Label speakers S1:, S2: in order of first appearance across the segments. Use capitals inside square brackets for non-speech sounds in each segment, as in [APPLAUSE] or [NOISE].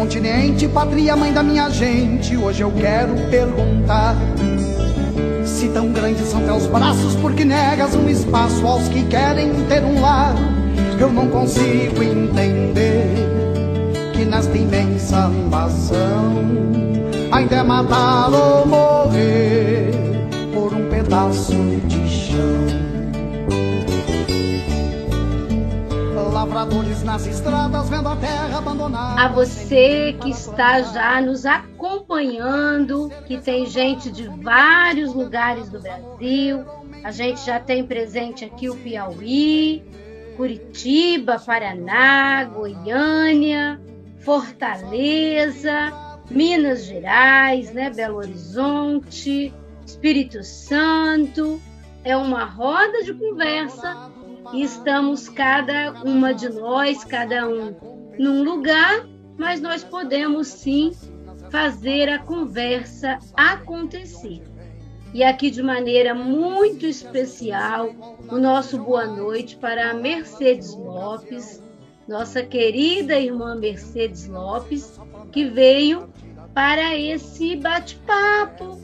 S1: Continente, pátria, mãe da minha gente. Hoje eu quero perguntar se tão grandes são teus braços, porque negas um espaço aos que querem ter um lar. Eu não consigo entender que nesta imensa ambação ainda é matar ou morrer por um pedaço de nas estradas vendo a terra abandonada.
S2: A você que está já nos acompanhando, que tem gente de vários lugares do Brasil, a gente já tem presente aqui o Piauí, Curitiba, Paraná, Goiânia, Fortaleza, Minas Gerais, né, Belo Horizonte, Espírito Santo. É uma roda de conversa e estamos cada uma de nós, cada um num lugar, mas nós podemos sim fazer a conversa acontecer. E aqui de maneira muito especial, o nosso boa noite para a Mercedes Lopes, nossa querida irmã Mercedes Lopes, que veio para esse bate-papo,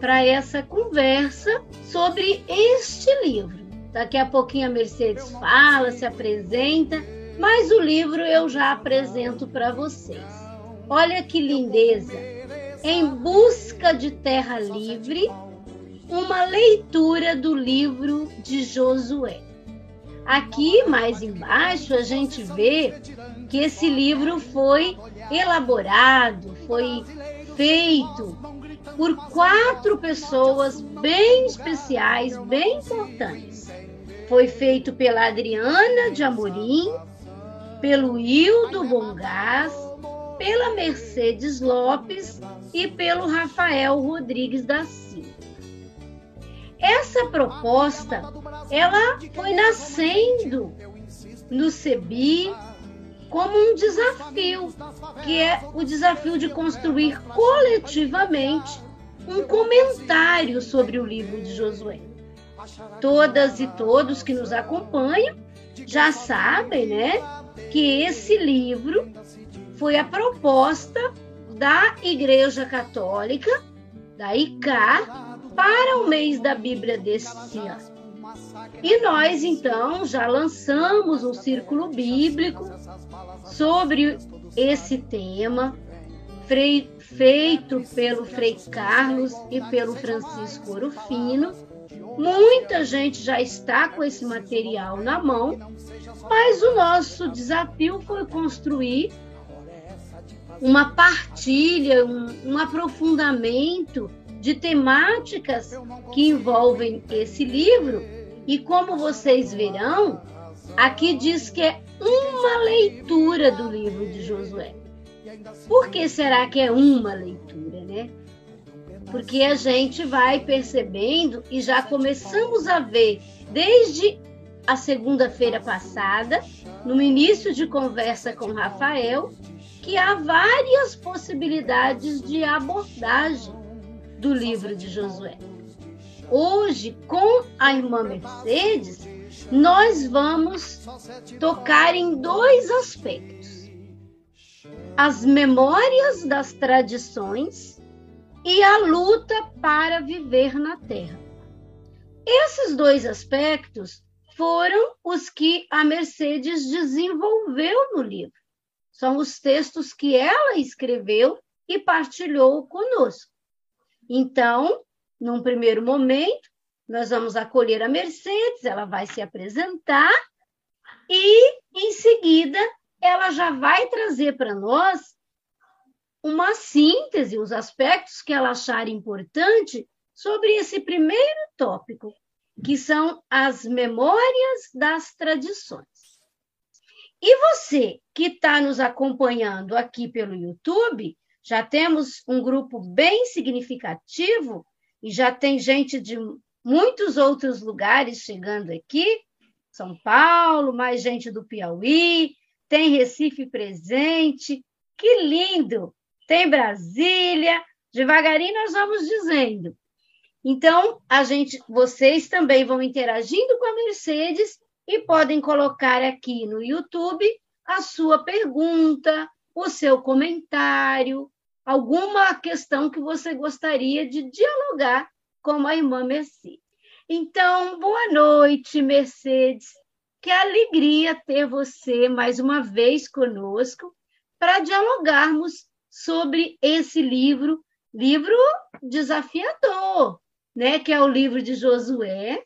S2: para essa conversa sobre este livro. Daqui a pouquinho a Mercedes fala, se apresenta, mas o livro eu já apresento para vocês. Olha que lindeza! Em busca de terra livre, uma leitura do livro de Josué. Aqui mais embaixo a gente vê que esse livro foi elaborado, foi feito por quatro pessoas bem especiais, bem importantes. Foi feito pela Adriana de Amorim, pelo Hildo Bongás, pela Mercedes Lopes e pelo Rafael Rodrigues da Silva. Essa proposta, ela foi nascendo no CEBI como um desafio, que é o desafio de construir coletivamente um comentário sobre o livro de Josué. Todas e todos que nos acompanham já sabem, né, que esse livro foi a proposta da Igreja Católica, da ICA, para o mês da Bíblia deste ano. E nós, então, já lançamos um círculo bíblico sobre esse tema, feito pelo Frei Carlos e pelo Francisco Orofino, Muita gente já está com esse material na mão, mas o nosso desafio foi construir uma partilha, um, um aprofundamento de temáticas que envolvem esse livro. E como vocês verão, aqui diz que é uma leitura do livro de Josué. Por que será que é uma leitura, né? porque a gente vai percebendo e já começamos a ver desde a segunda-feira passada, no início de conversa com Rafael, que há várias possibilidades de abordagem do livro de Josué. Hoje, com a irmã Mercedes, nós vamos tocar em dois aspectos: as memórias das tradições e a luta para viver na Terra. Esses dois aspectos foram os que a Mercedes desenvolveu no livro. São os textos que ela escreveu e partilhou conosco. Então, num primeiro momento, nós vamos acolher a Mercedes, ela vai se apresentar e, em seguida, ela já vai trazer para nós uma síntese, os aspectos que ela achar importante sobre esse primeiro tópico, que são as memórias das tradições. E você que está nos acompanhando aqui pelo YouTube, já temos um grupo bem significativo e já tem gente de muitos outros lugares chegando aqui. São Paulo, mais gente do Piauí, tem Recife presente. Que lindo! tem Brasília, devagarinho nós vamos dizendo. Então, a gente, vocês também vão interagindo com a Mercedes e podem colocar aqui no YouTube a sua pergunta, o seu comentário, alguma questão que você gostaria de dialogar com a irmã Mercedes. Então, boa noite, Mercedes. Que alegria ter você mais uma vez conosco para dialogarmos sobre esse livro, livro desafiador, né, que é o livro de Josué,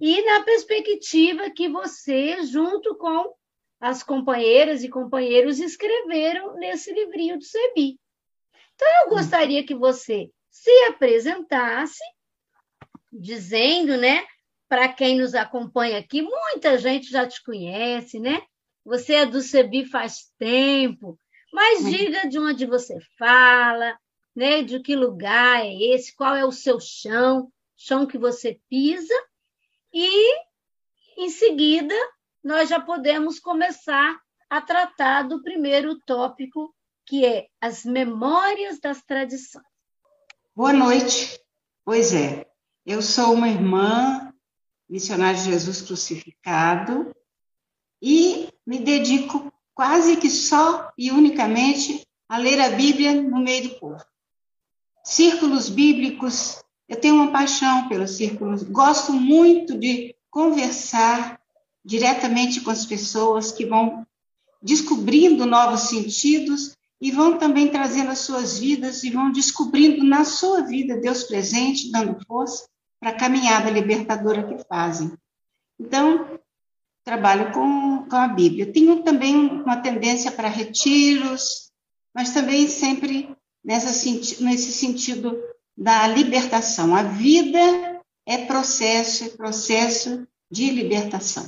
S2: e na perspectiva que você, junto com as companheiras e companheiros, escreveram nesse livrinho do Sebi. Então, eu gostaria que você se apresentasse, dizendo, né, para quem nos acompanha aqui, muita gente já te conhece, né? Você é do Sebi faz tempo, mas diga de onde você fala, né? De que lugar é esse, qual é o seu chão, chão que você pisa, e em seguida nós já podemos começar a tratar do primeiro tópico, que é as memórias das tradições.
S3: Boa noite. Pois é, eu sou uma irmã missionária de Jesus crucificado e me dedico quase que só e unicamente a ler a Bíblia no meio do povo. Círculos bíblicos, eu tenho uma paixão pelos círculos, gosto muito de conversar diretamente com as pessoas que vão descobrindo novos sentidos e vão também trazendo as suas vidas e vão descobrindo na sua vida Deus presente, dando força para a caminhada libertadora que fazem. Então, trabalho com, com a Bíblia. Tenho também uma tendência para retiros, mas também sempre nessa, nesse sentido da libertação. A vida é processo, é processo de libertação.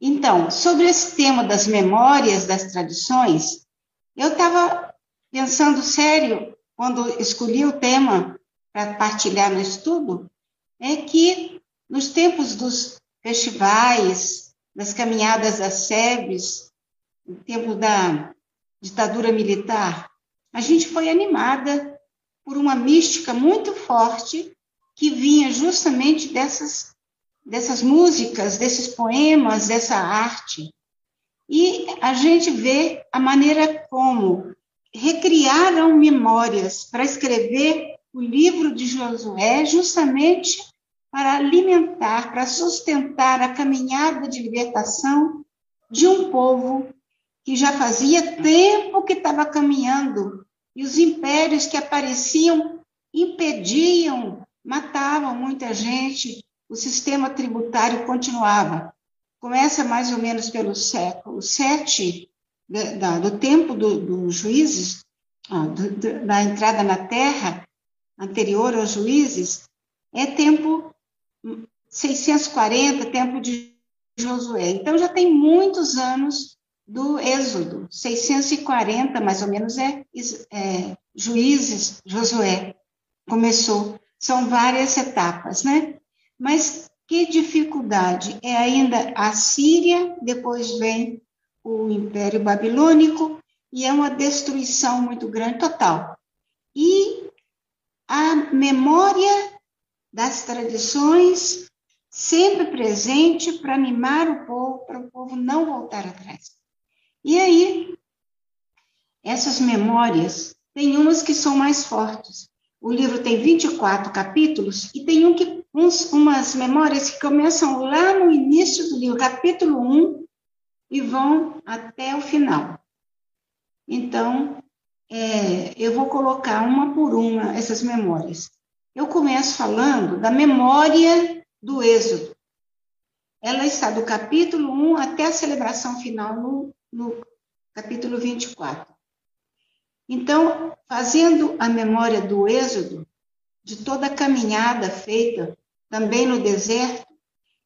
S3: Então, sobre esse tema das memórias das tradições, eu estava pensando sério quando escolhi o tema para partilhar no estudo, é que nos tempos dos festivais, das caminhadas às SEBs, no tempo da ditadura militar, a gente foi animada por uma mística muito forte que vinha justamente dessas, dessas músicas, desses poemas, dessa arte. E a gente vê a maneira como recriaram memórias para escrever o livro de Josué, justamente para alimentar, para sustentar a caminhada de libertação de um povo que já fazia tempo que estava caminhando e os impérios que apareciam impediam, matavam muita gente, o sistema tributário continuava. Começa mais ou menos pelo século VII, do tempo dos do juízes, da entrada na terra, anterior aos juízes, é tempo 640, tempo de Josué. Então já tem muitos anos do Êxodo, 640 mais ou menos é, é Juízes, Josué começou. São várias etapas, né? Mas que dificuldade é ainda a Síria, depois vem o Império Babilônico e é uma destruição muito grande, total. E a memória das tradições, sempre presente para animar o povo, para o povo não voltar atrás. E aí, essas memórias, tem umas que são mais fortes. O livro tem 24 capítulos e tem um que, uns, umas memórias que começam lá no início do livro, capítulo 1, e vão até o final. Então, é, eu vou colocar uma por uma essas memórias. Eu começo falando da memória do Êxodo. Ela está do capítulo 1 até a celebração final no, no capítulo 24. Então, fazendo a memória do Êxodo, de toda a caminhada feita também no deserto,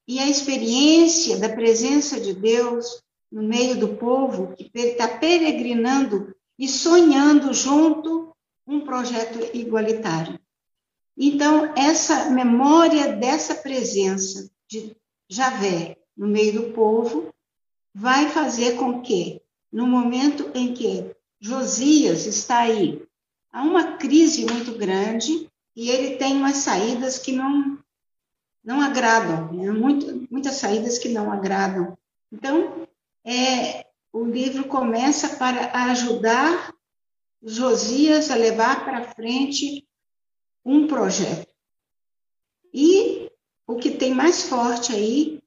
S3: e a experiência da presença de Deus no meio do povo que está peregrinando e sonhando junto um projeto igualitário. Então, essa memória dessa presença de Javé no meio do povo vai fazer com que, no momento em que Josias está aí, há uma crise muito grande e ele tem umas saídas que não não agradam, né? Muito, muitas saídas que não agradam. Então, é, o livro começa para ajudar Josias a levar para frente um projeto. E o que tem mais forte aí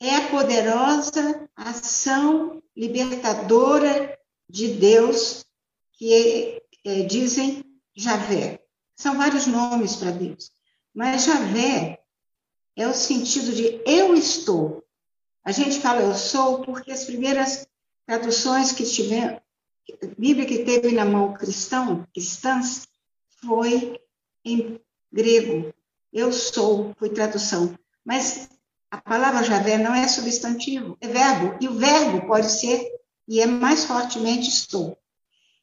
S3: é a poderosa ação libertadora de Deus, que é, é, dizem Javé. São vários nomes para Deus, mas Javé é o sentido de eu estou. A gente fala eu sou porque as primeiras traduções que tivemos, Bíblia que teve na mão cristão, cristãs, foi em grego. Eu sou, foi tradução. Mas a palavra Javé não é substantivo, é verbo. E o verbo pode ser, e é mais fortemente estou.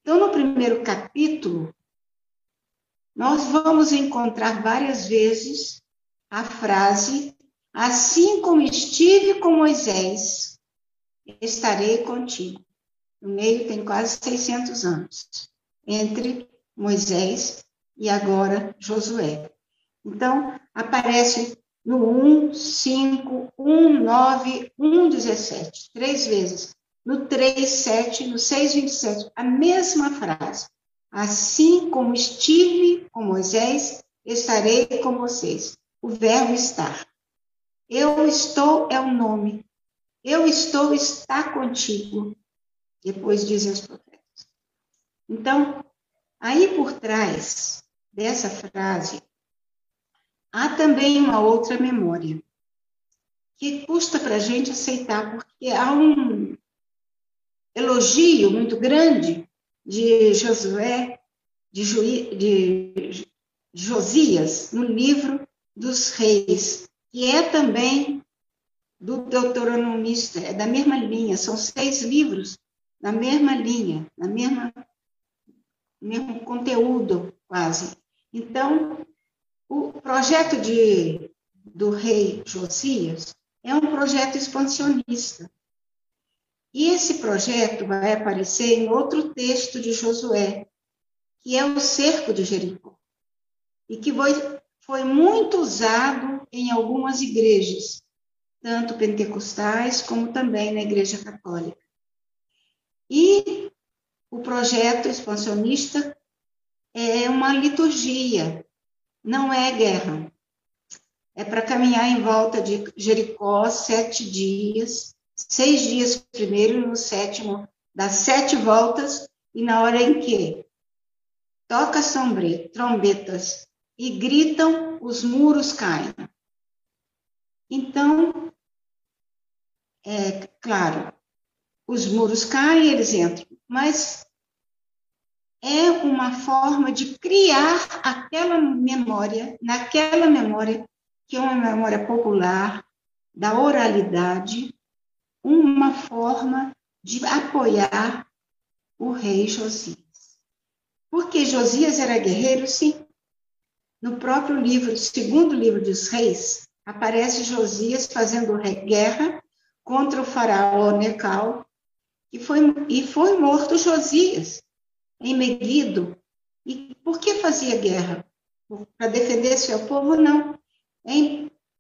S3: Então, no primeiro capítulo, nós vamos encontrar várias vezes a frase: Assim como estive com Moisés, estarei contigo. No meio tem quase 600 anos entre Moisés e agora Josué. Então, aparece no 1, 5, 1, 9, 1, 17, três vezes. No 3, 7, no 6, 27, a mesma frase. Assim como estive com Moisés, estarei com vocês. O verbo estar. Eu estou é o nome. Eu estou está contigo. Depois dizem os profetas. Então, aí por trás dessa frase, há também uma outra memória que custa para a gente aceitar, porque há um elogio muito grande de Josué, de, Juí, de Josias, no livro dos reis, que é também do deuteronomista, é da mesma linha, são seis livros na mesma linha, na mesma mesmo conteúdo quase. Então, o projeto de, do rei Josias é um projeto expansionista. E esse projeto vai aparecer em outro texto de Josué, que é o cerco de Jericó, e que foi, foi muito usado em algumas igrejas, tanto pentecostais como também na Igreja Católica. E o projeto expansionista é uma liturgia, não é guerra. É para caminhar em volta de Jericó sete dias, seis dias primeiro, no sétimo, das sete voltas, e na hora em que toca sombre, trombetas e gritam, os muros caem. Então, é claro, os muros caem, eles entram. Mas é uma forma de criar aquela memória, naquela memória, que é uma memória popular, da oralidade, uma forma de apoiar o rei Josias. Porque Josias era guerreiro, sim. No próprio livro, segundo livro dos reis, aparece Josias fazendo guerra contra o faraó Necal e foi, e foi morto Josias em Meguido. E por que fazia guerra? Para defender seu povo? Não.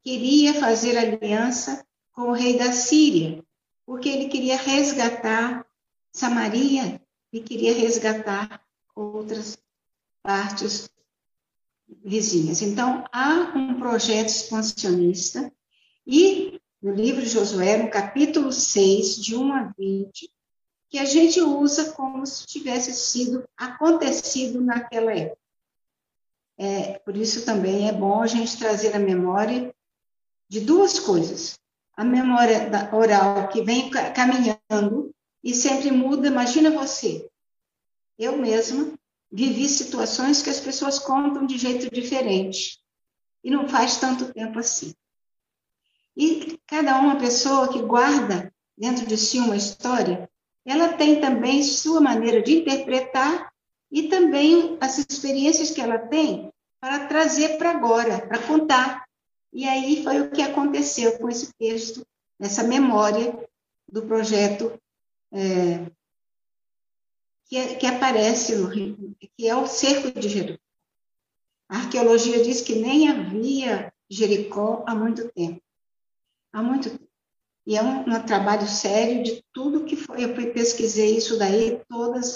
S3: Queria fazer aliança com o rei da Síria, porque ele queria resgatar Samaria e queria resgatar outras partes vizinhas. Então, há um projeto expansionista e no livro de Josué, no capítulo 6, de 1 a 20, que a gente usa como se tivesse sido acontecido naquela época. É, por isso também é bom a gente trazer a memória de duas coisas. A memória oral que vem caminhando e sempre muda. Imagina você. Eu mesma vivi situações que as pessoas contam de jeito diferente. E não faz tanto tempo assim. E cada uma pessoa que guarda dentro de si uma história ela tem também sua maneira de interpretar e também as experiências que ela tem para trazer para agora, para contar. E aí foi o que aconteceu com esse texto, essa memória do projeto é, que, é, que, aparece no Rio, que é o cerco de Jericó. A arqueologia diz que nem havia Jericó há muito tempo. Há muito tempo. E é um, um trabalho sério de tudo que foi. Eu pesquisei isso daí, todas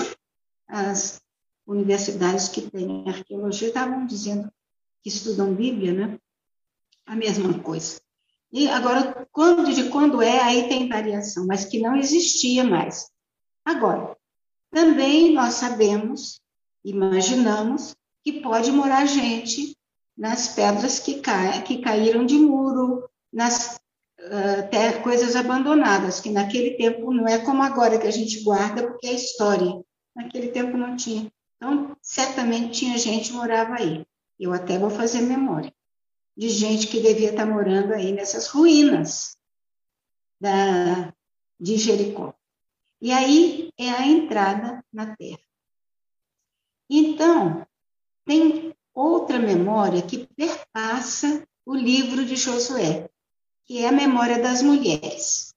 S3: as universidades que têm arqueologia estavam dizendo que estudam Bíblia, né? A mesma coisa. E agora, quando de quando é, aí tem variação, mas que não existia mais. Agora, também nós sabemos, imaginamos, que pode morar gente nas pedras que, cai, que caíram de muro, nas uh, coisas abandonadas, que naquele tempo não é como agora que a gente guarda, porque é história. Naquele tempo não tinha. Então, certamente tinha gente que morava aí. Eu até vou fazer memória de gente que devia estar morando aí nessas ruínas da, de Jericó. E aí é a entrada na terra. Então, tem outra memória que perpassa o livro de Josué, que é a memória das mulheres.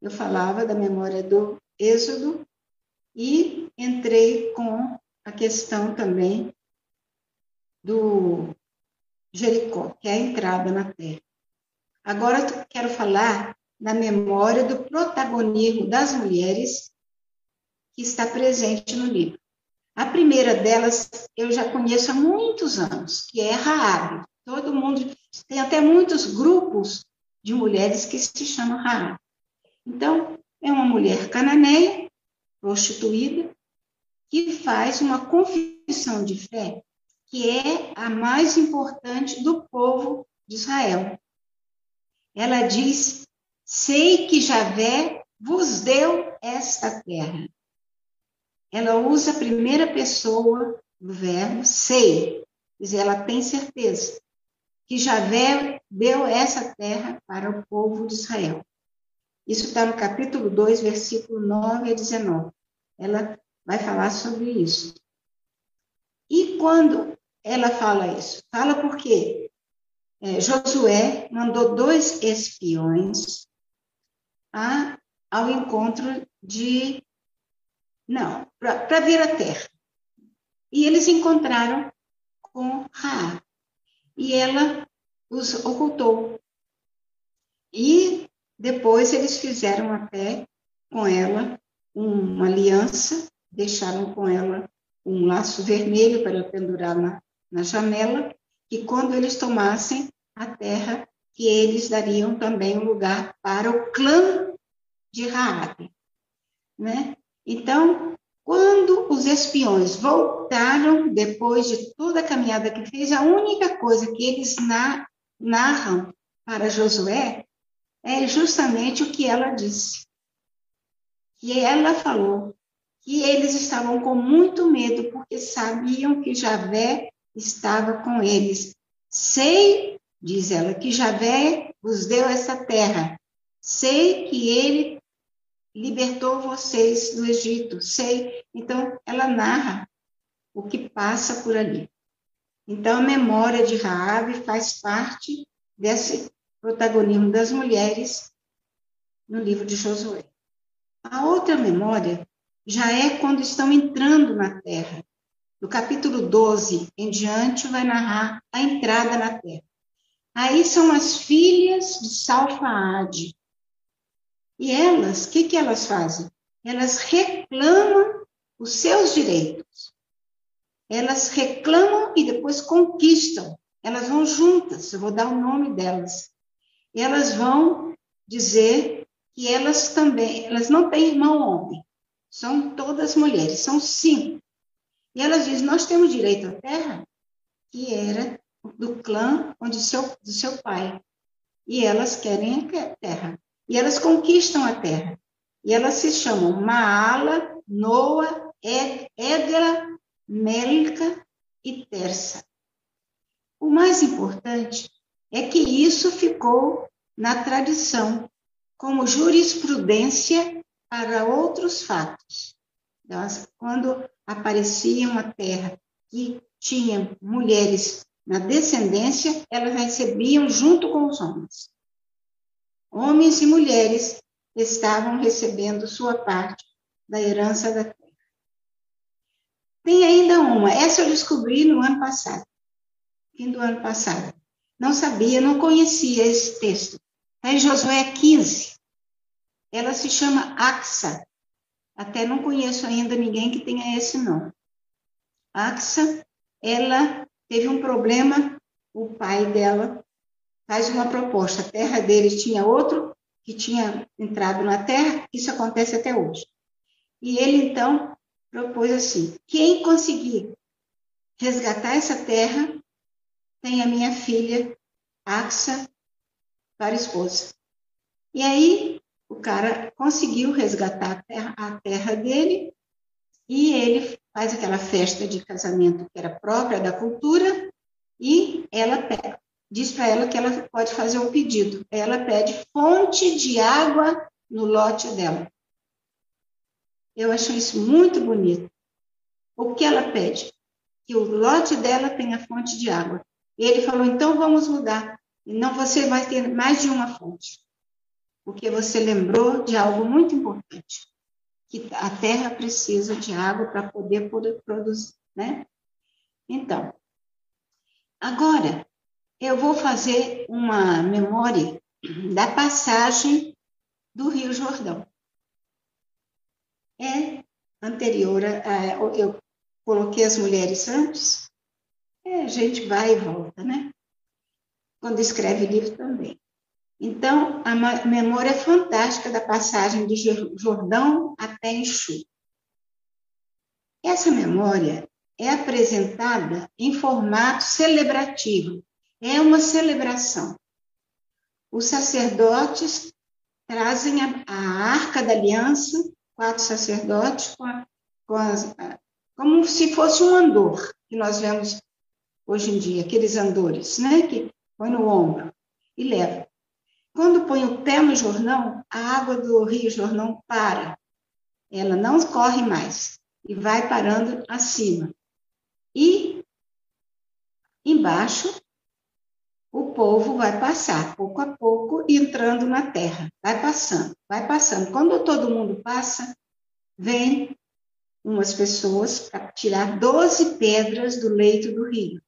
S3: Eu falava da memória do Êxodo e entrei com a questão também do Jericó, que é a entrada na terra. Agora quero falar da memória do protagonismo das mulheres que está presente no livro. A primeira delas eu já conheço há muitos anos, que é Raabe. Todo mundo tem até muitos grupos de mulheres que se chamam Raabe. Então, é uma mulher cananeia, prostituída, que faz uma confissão de fé que é a mais importante do povo de Israel. Ela diz: Sei que Javé vos deu esta terra. Ela usa a primeira pessoa do verbo sei, quer dizer, ela tem certeza que Javé deu essa terra para o povo de Israel. Isso está no capítulo 2, versículo 9 a 19. Ela vai falar sobre isso. E quando ela fala isso? Fala porque é, Josué mandou dois espiões a, ao encontro de. Não, para vir à terra. E eles encontraram com Raá. E ela os ocultou. E depois eles fizeram até com ela uma aliança, deixaram com ela um laço vermelho para pendurar na, na janela, que quando eles tomassem a terra, que eles dariam também um lugar para o clã de Raabe, né? Então, quando os espiões voltaram depois de toda a caminhada que fez, a única coisa que eles na, narram para Josué é justamente o que ela disse. Que ela falou que eles estavam com muito medo porque sabiam que Javé estava com eles. Sei, diz ela, que Javé vos deu essa terra. Sei que ele libertou vocês do Egito. Sei. Então, ela narra o que passa por ali. Então, a memória de Raabe faz parte desse protagonismo das mulheres no livro de Josué. A outra memória já é quando estão entrando na terra. Do capítulo 12 em diante, vai narrar a entrada na terra. Aí são as filhas de Salfaade. E elas, o que, que elas fazem? Elas reclamam os seus direitos. Elas reclamam e depois conquistam. Elas vão juntas, eu vou dar o nome delas. Elas vão dizer que elas também, elas não têm irmão homem, são todas mulheres, são cinco. E elas dizem: Nós temos direito à terra, que era do clã onde seu, do seu pai. E elas querem a terra. E elas conquistam a terra. E elas se chamam Maala, Noa, Edra, Melca e Terça. O mais importante é que isso ficou na tradição, como jurisprudência para outros fatos. Então, quando aparecia uma terra que tinha mulheres na descendência, elas recebiam junto com os homens. Homens e mulheres estavam recebendo sua parte da herança da terra. Tem ainda uma, essa eu descobri no ano passado, fim do ano passado. Não sabia, não conhecia esse texto. Está em Josué 15. Ela se chama Axa. Até não conheço ainda ninguém que tenha esse nome. Axa, ela teve um problema, o pai dela faz uma proposta. A terra dele tinha outro que tinha entrado na terra, isso acontece até hoje. E ele então propôs assim: quem conseguir resgatar essa terra tem a minha filha Axa para esposa. E aí o cara conseguiu resgatar a terra, a terra dele e ele faz aquela festa de casamento que era própria da cultura e ela pega, diz para ela que ela pode fazer um pedido. Ela pede fonte de água no lote dela. Eu acho isso muito bonito. O que ela pede? Que o lote dela tenha fonte de água. Ele falou: então vamos mudar. Não você vai ter mais de uma fonte. Porque você lembrou de algo muito importante. Que a terra precisa de água para poder, poder produzir, né? Então, agora, eu vou fazer uma memória da passagem do Rio Jordão. É anterior a, eu coloquei as mulheres antes, é, a gente vai e volta, né? Quando escreve livro também. Então, a memória é fantástica da passagem de Jordão até Enxu. Essa memória é apresentada em formato celebrativo, é uma celebração. Os sacerdotes trazem a, a arca da aliança, quatro sacerdotes, com, a, com as, como se fosse um andor que nós vemos hoje em dia, aqueles andores, né, que põe no ombro e leva. Quando põe o pé no jornão, a água do rio Jornão para. Ela não corre mais e vai parando acima. E embaixo o povo vai passar, pouco a pouco, entrando na terra. Vai passando, vai passando. Quando todo mundo passa, vem umas pessoas para tirar 12 pedras do leito do rio.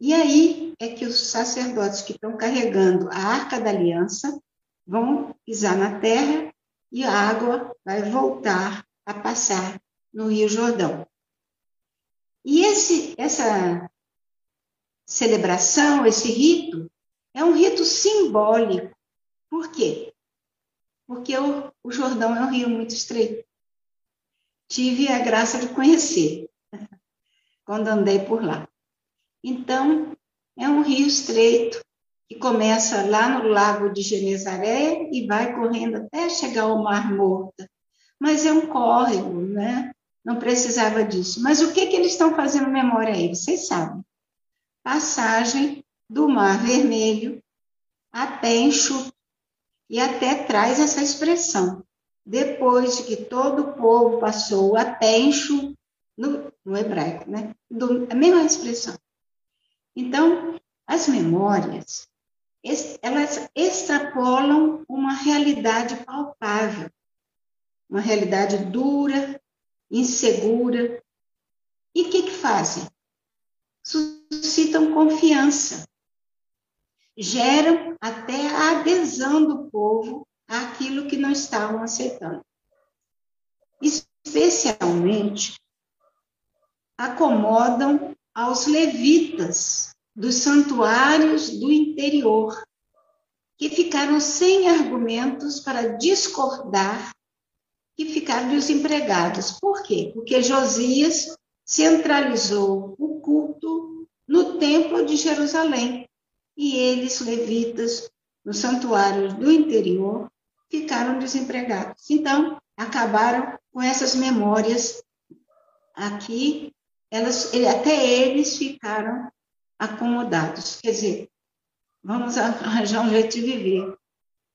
S3: E aí é que os sacerdotes que estão carregando a arca da aliança vão pisar na terra e a água vai voltar a passar no Rio Jordão. E esse, essa celebração, esse rito, é um rito simbólico. Por quê? Porque o, o Jordão é um rio muito estreito. Tive a graça de conhecer [LAUGHS] quando andei por lá. Então, é um rio estreito que começa lá no Lago de Genezaré e vai correndo até chegar ao Mar Morto. Mas é um córrego, né? Não precisava disso. Mas o que, que eles estão fazendo memória aí? Vocês sabem passagem do Mar Vermelho até Enxuto, e até traz essa expressão. Depois de que todo o povo passou até Enxuto, no, no hebraico, né? Do, a mesma expressão. Então, as memórias, elas extrapolam uma realidade palpável, uma realidade dura, insegura. E o que, que fazem? Suscitam confiança, geram até a adesão do povo àquilo que não estavam aceitando. Especialmente, acomodam aos levitas dos santuários do interior, que ficaram sem argumentos para discordar e ficaram desempregados. Por quê? Porque Josias centralizou o culto no templo de Jerusalém e eles, levitas, nos santuários do interior, ficaram desempregados. Então, acabaram com essas memórias aqui, elas, até eles ficaram acomodados. Quer dizer, vamos arranjar um jeito de viver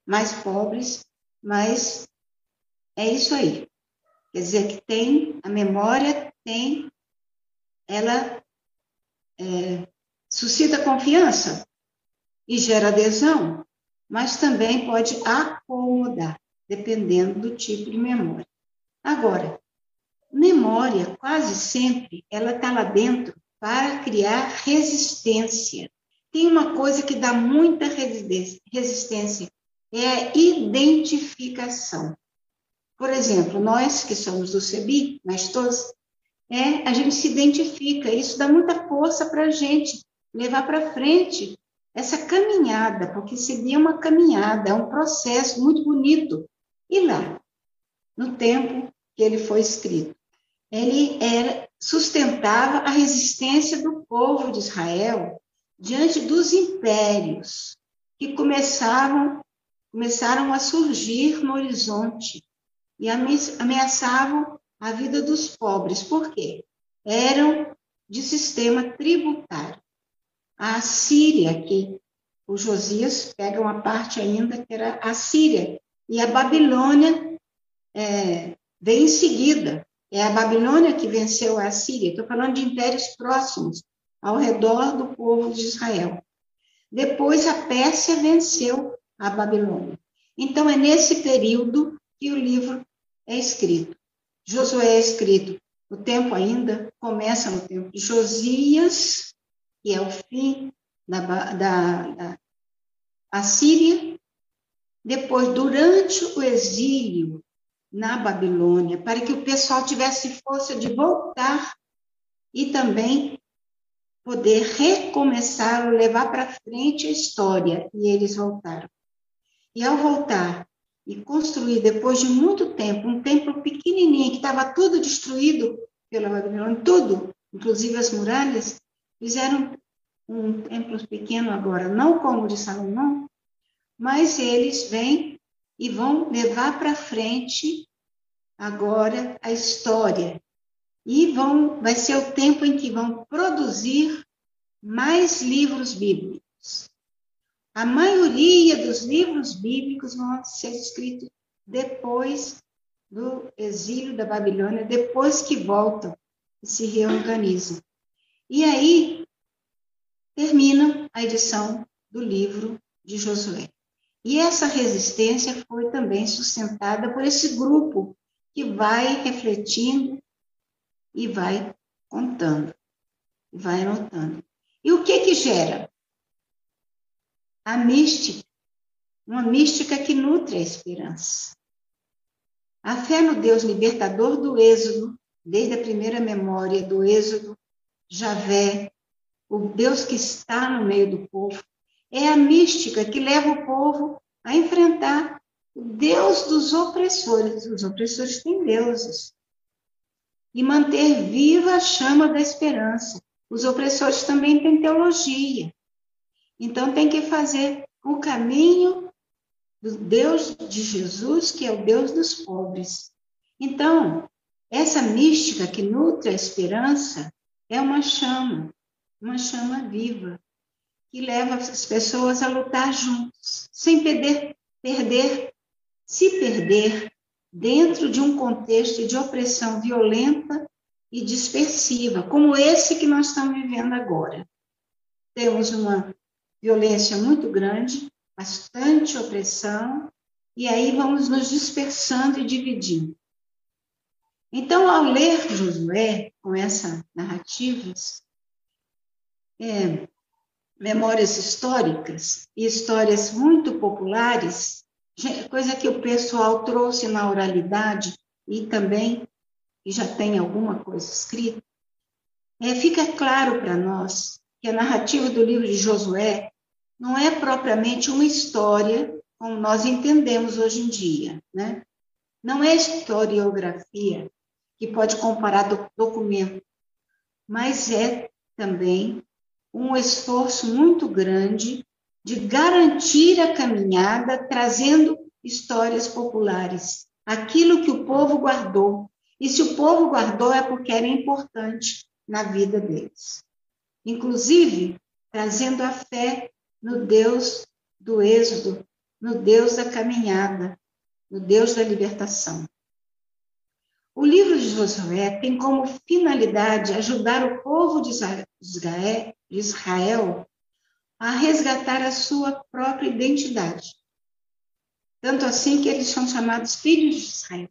S3: mais pobres, mas é isso aí. Quer dizer que tem a memória, tem ela é, suscita confiança e gera adesão, mas também pode acomodar, dependendo do tipo de memória. Agora, memória, quase sempre, ela está lá dentro para criar resistência. tem uma coisa que dá muita resistência, é a identificação. Por exemplo, nós que somos do CEBI, nós todos, é, a gente se identifica, isso dá muita força para a gente levar para frente essa caminhada, porque é uma caminhada, é um processo muito bonito. E lá, no tempo que ele foi escrito, ele era, sustentava a resistência do povo de Israel diante dos impérios que começavam, começaram a surgir no horizonte e ameaçavam a vida dos pobres. Por quê? Eram de sistema tributário. A Síria, que o Josias pega uma parte ainda que era a Síria, e a Babilônia é, vem em seguida. É a Babilônia que venceu a Síria. Estou falando de impérios próximos ao redor do povo de Israel. Depois a Pérsia venceu a Babilônia. Então é nesse período que o livro é escrito. Josué é escrito. O tempo ainda começa no tempo de Josias, que é o fim da, da, da Assíria. Depois, durante o exílio na Babilônia, para que o pessoal tivesse força de voltar e também poder recomeçar, levar para frente a história. E eles voltaram. E ao voltar e construir, depois de muito tempo, um templo pequenininho, que estava tudo destruído pela Babilônia, tudo, inclusive as muralhas, fizeram um templo pequeno agora, não como o de Salomão, mas eles vêm e vão levar para frente agora a história e vão, vai ser o tempo em que vão produzir mais livros bíblicos. A maioria dos livros bíblicos vão ser escritos depois do exílio da Babilônia, depois que voltam e se reorganizam. E aí termina a edição do livro de Josué. E essa resistência foi também sustentada por esse grupo que vai refletindo e vai contando, vai anotando. E o que que gera? A mística, uma mística que nutre a esperança. A fé no Deus libertador do Êxodo, desde a primeira memória do Êxodo, Javé, o Deus que está no meio do povo, é a mística que leva o povo a enfrentar o Deus dos opressores. Os opressores têm deuses e manter viva a chama da esperança. Os opressores também têm teologia. Então, tem que fazer o caminho do Deus de Jesus, que é o Deus dos pobres. Então, essa mística que nutre a esperança é uma chama, uma chama viva, que leva as pessoas a lutar juntos, sem perder, perder se perder dentro de um contexto de opressão violenta e dispersiva, como esse que nós estamos vivendo agora. Temos uma violência muito grande, bastante opressão, e aí vamos nos dispersando e dividindo. Então, ao ler Josué, com essas narrativas, é, memórias históricas e histórias muito populares, coisa que o pessoal trouxe na oralidade e também e já tem alguma coisa escrita, é, fica claro para nós que a narrativa do livro de Josué não é propriamente uma história como nós entendemos hoje em dia, né? Não é historiografia que pode comparar do documento, mas é também um esforço muito grande de garantir a caminhada trazendo histórias populares, aquilo que o povo guardou. E se o povo guardou é porque era importante na vida deles. Inclusive, trazendo a fé no Deus do êxodo, no Deus da caminhada, no Deus da libertação. O livro de Josué tem como finalidade ajudar o povo de Israel a resgatar a sua própria identidade. Tanto assim que eles são chamados filhos de Israel.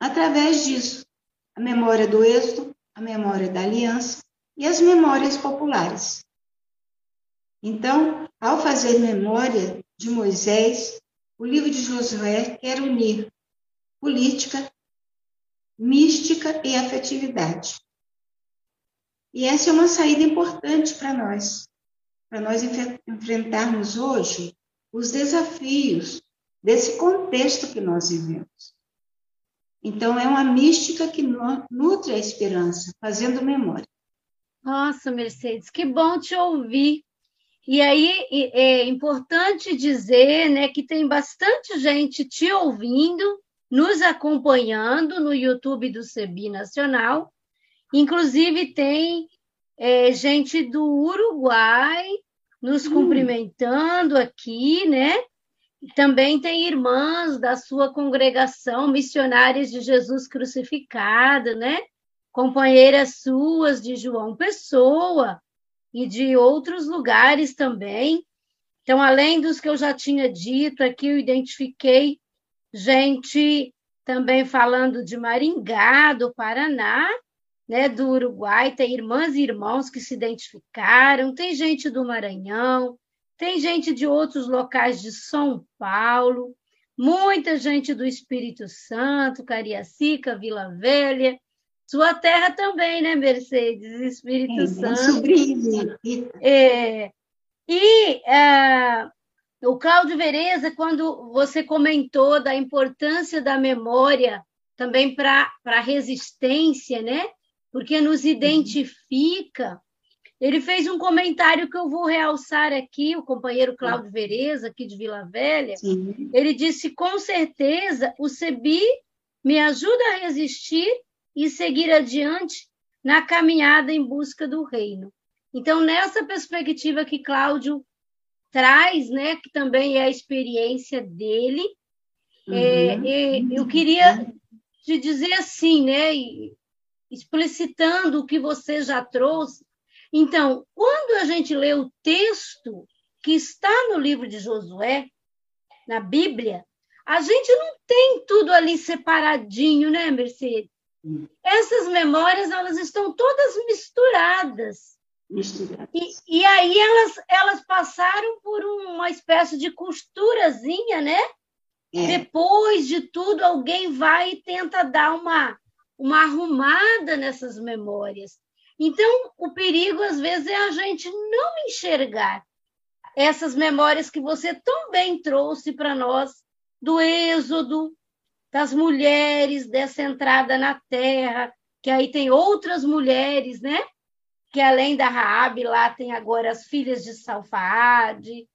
S3: Através disso, a memória do êxodo, a memória da aliança e as memórias populares. Então, ao fazer memória de Moisés, o livro de Josué quer unir política, mística e afetividade. E essa é uma saída importante para nós, para nós enfrentarmos hoje os desafios desse contexto que nós vivemos. Então, é uma mística que nutre a esperança, fazendo memória.
S2: Nossa, Mercedes, que bom te ouvir. E aí é importante dizer né, que tem bastante gente te ouvindo, nos acompanhando no YouTube do CEBI Nacional. Inclusive, tem é, gente do Uruguai nos hum. cumprimentando aqui, né? Também tem irmãs da sua congregação, missionárias de Jesus crucificado, né? Companheiras suas de João Pessoa, e de outros lugares também. Então, além dos que eu já tinha dito aqui, eu identifiquei gente também falando de Maringá, do Paraná, né, do Uruguai, tem irmãs e irmãos que se identificaram, tem gente do Maranhão, tem gente de outros locais de São Paulo, muita gente do Espírito Santo, Cariacica, Vila Velha, sua terra também, né, Mercedes? Espírito é, Santo. Sobrinho. É, e uh, o Cláudio Vereza, quando você comentou da importância da memória também para a resistência, né? Porque nos identifica. Ele fez um comentário que eu vou realçar aqui, o companheiro Cláudio Vereza, aqui de Vila Velha. Sim. Ele disse: com certeza, o CEBI me ajuda a resistir e seguir adiante na caminhada em busca do reino. Então, nessa perspectiva que Cláudio traz, né, que também é a experiência dele, é, uhum. é, eu queria te dizer assim, né, explicitando o que você já trouxe. Então, quando a gente lê o texto que está no livro de Josué, na Bíblia, a gente não tem tudo ali separadinho, né, Mercedes? Essas memórias elas estão todas misturadas. Misturadas. E, e aí elas, elas passaram por uma espécie de costurazinha, né? É. Depois de tudo, alguém vai e tenta dar uma, uma arrumada nessas memórias. Então, o perigo, às vezes, é a gente não enxergar essas memórias que você tão bem trouxe para nós do Êxodo, das mulheres dessa entrada na terra, que aí tem outras mulheres, né? Que além da Raabe lá tem agora as filhas de Salfaade.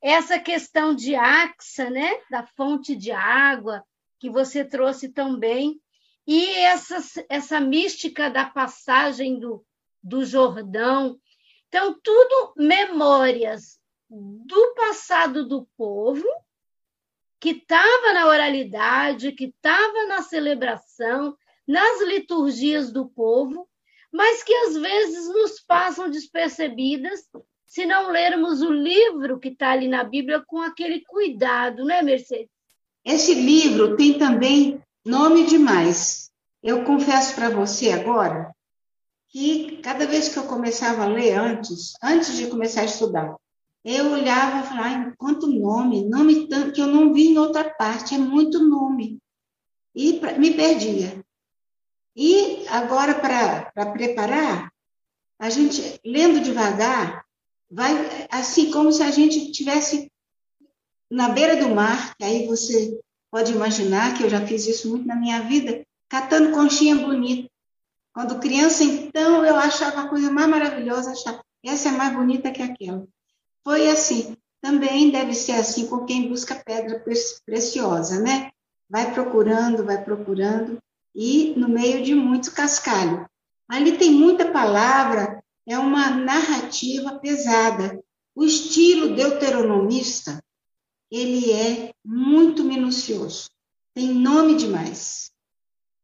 S2: Essa questão de Axa, né? Da fonte de água que você trouxe tão bem. E essa, essa mística da passagem do, do Jordão. Então, tudo memórias do passado do povo, que estava na oralidade, que estava na celebração, nas liturgias do povo, mas que às vezes nos passam despercebidas se não lermos o livro que está ali na Bíblia com aquele cuidado, né, Mercedes?
S3: Esse livro tem também nome demais. Eu confesso para você agora que cada vez que eu começava a ler antes, antes de começar a estudar, eu olhava e falava, quanto nome, nome tanto que eu não vi em outra parte, é muito nome. E me perdia. E agora, para preparar, a gente, lendo devagar, vai assim como se a gente tivesse na beira do mar, que aí você pode imaginar que eu já fiz isso muito na minha vida, catando conchinha bonita. Quando criança, então, eu achava a coisa mais maravilhosa, achava, essa é mais bonita que aquela. Foi assim. Também deve ser assim com quem busca pedra preciosa, né? Vai procurando, vai procurando, e no meio de muito cascalho. Ali tem muita palavra, é uma narrativa pesada. O estilo deuteronomista, ele é muito minucioso, tem nome demais.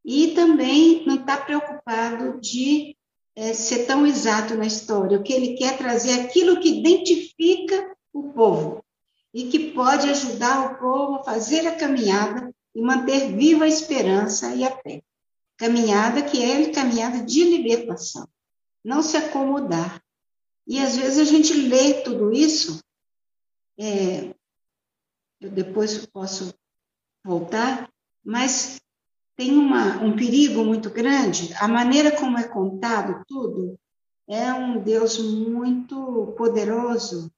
S3: E também não está preocupado de é, ser tão exato na história. O que ele quer trazer é aquilo que identifica o povo e que pode ajudar o povo a fazer a caminhada e manter viva a esperança e a fé. Caminhada que é caminhada de libertação. Não se acomodar. E às vezes a gente lê tudo isso, é, eu depois posso voltar, mas tem uma, um perigo muito grande. A maneira como é contado tudo é um Deus muito poderoso.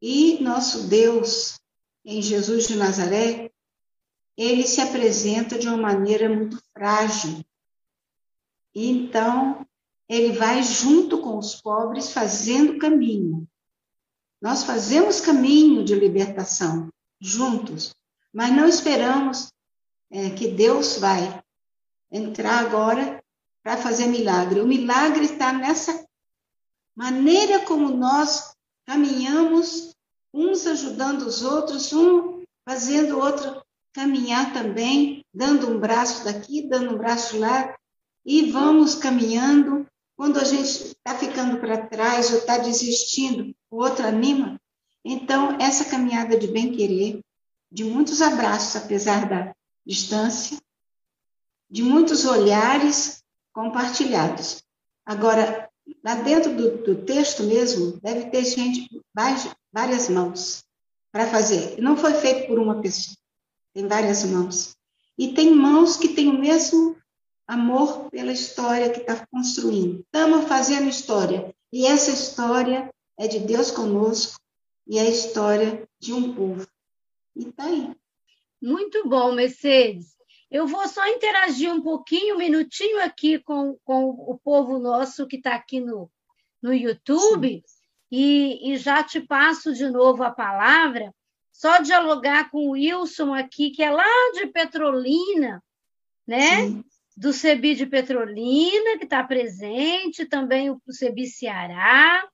S3: E nosso Deus, em Jesus de Nazaré, ele se apresenta de uma maneira muito frágil. Então, ele vai junto com os pobres fazendo caminho. Nós fazemos caminho de libertação juntos, mas não esperamos é, que Deus vai entrar agora para fazer milagre. O milagre está nessa maneira como nós caminhamos, uns ajudando os outros, um fazendo o outro caminhar também, dando um braço daqui, dando um braço lá, e vamos caminhando. Quando a gente está ficando para trás ou está desistindo, o outro anima. Então, essa caminhada de bem-querer, de muitos abraços, apesar da distância, de muitos olhares compartilhados. Agora, lá dentro do, do texto mesmo, deve ter gente, várias mãos para fazer. Não foi feito por uma pessoa, tem várias mãos. E tem mãos que têm o mesmo amor pela história que está construindo. Estamos fazendo história. E essa história é de Deus conosco e é a história de um povo. E está aí.
S2: Muito bom, Mercedes. Eu vou só interagir um pouquinho, um minutinho aqui com, com o povo nosso que está aqui no, no YouTube e, e, já te passo de novo a palavra. Só dialogar com o Wilson aqui, que é lá de Petrolina, né? Sim. Do CEBI de Petrolina, que está presente, também o CEBI Ceará.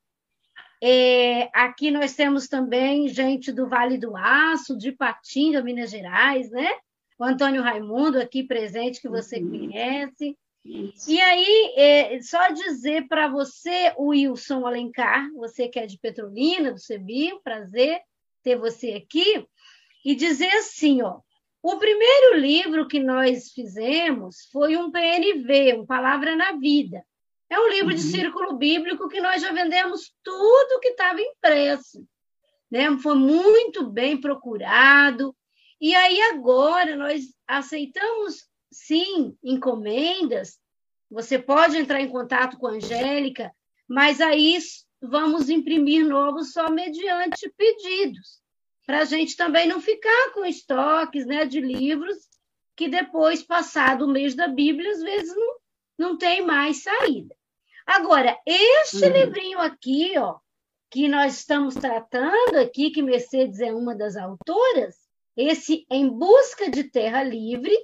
S2: É, aqui nós temos também gente do Vale do Aço, de Patinga, Minas Gerais, né? O Antônio Raimundo aqui presente, que você uhum. conhece. Isso. E aí, é, só dizer para você, Wilson Alencar, você que é de Petrolina, do CEBI, prazer ter você aqui, e dizer assim, ó, o primeiro livro que nós fizemos foi um PNV, um Palavra na Vida. É um livro uhum. de círculo bíblico que nós já vendemos tudo que estava impresso. Né? Foi muito bem procurado. E aí agora nós aceitamos sim encomendas. Você pode entrar em contato com a Angélica, mas aí vamos imprimir novos só mediante pedidos, para a gente também não ficar com estoques né, de livros que depois, passado o mês da Bíblia, às vezes não, não tem mais saída. Agora, este uhum. livrinho aqui, ó, que nós estamos tratando aqui, que Mercedes é uma das autoras, esse Em Busca de Terra Livre,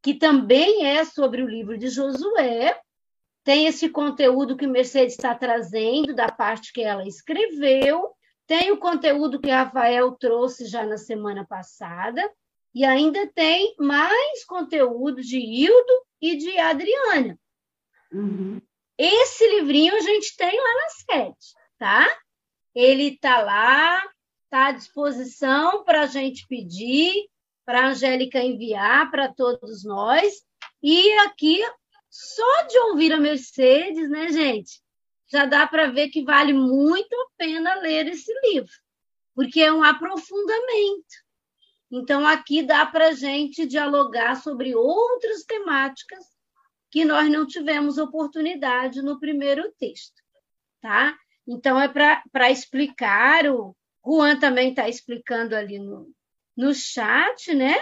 S2: que também é sobre o livro de Josué, tem esse conteúdo que Mercedes está trazendo, da parte que ela escreveu, tem o conteúdo que Rafael trouxe já na semana passada, e ainda tem mais conteúdo de Hildo e de Adriana. Uhum. Esse livrinho a gente tem lá na sede, tá? Ele está lá, está à disposição para a gente pedir, para a Angélica enviar para todos nós. E aqui, só de ouvir a Mercedes, né, gente? Já dá para ver que vale muito a pena ler esse livro, porque é um aprofundamento. Então, aqui dá para a gente dialogar sobre outras temáticas que nós não tivemos oportunidade no primeiro texto, tá? Então, é para explicar, o Juan também está explicando ali no, no chat, né?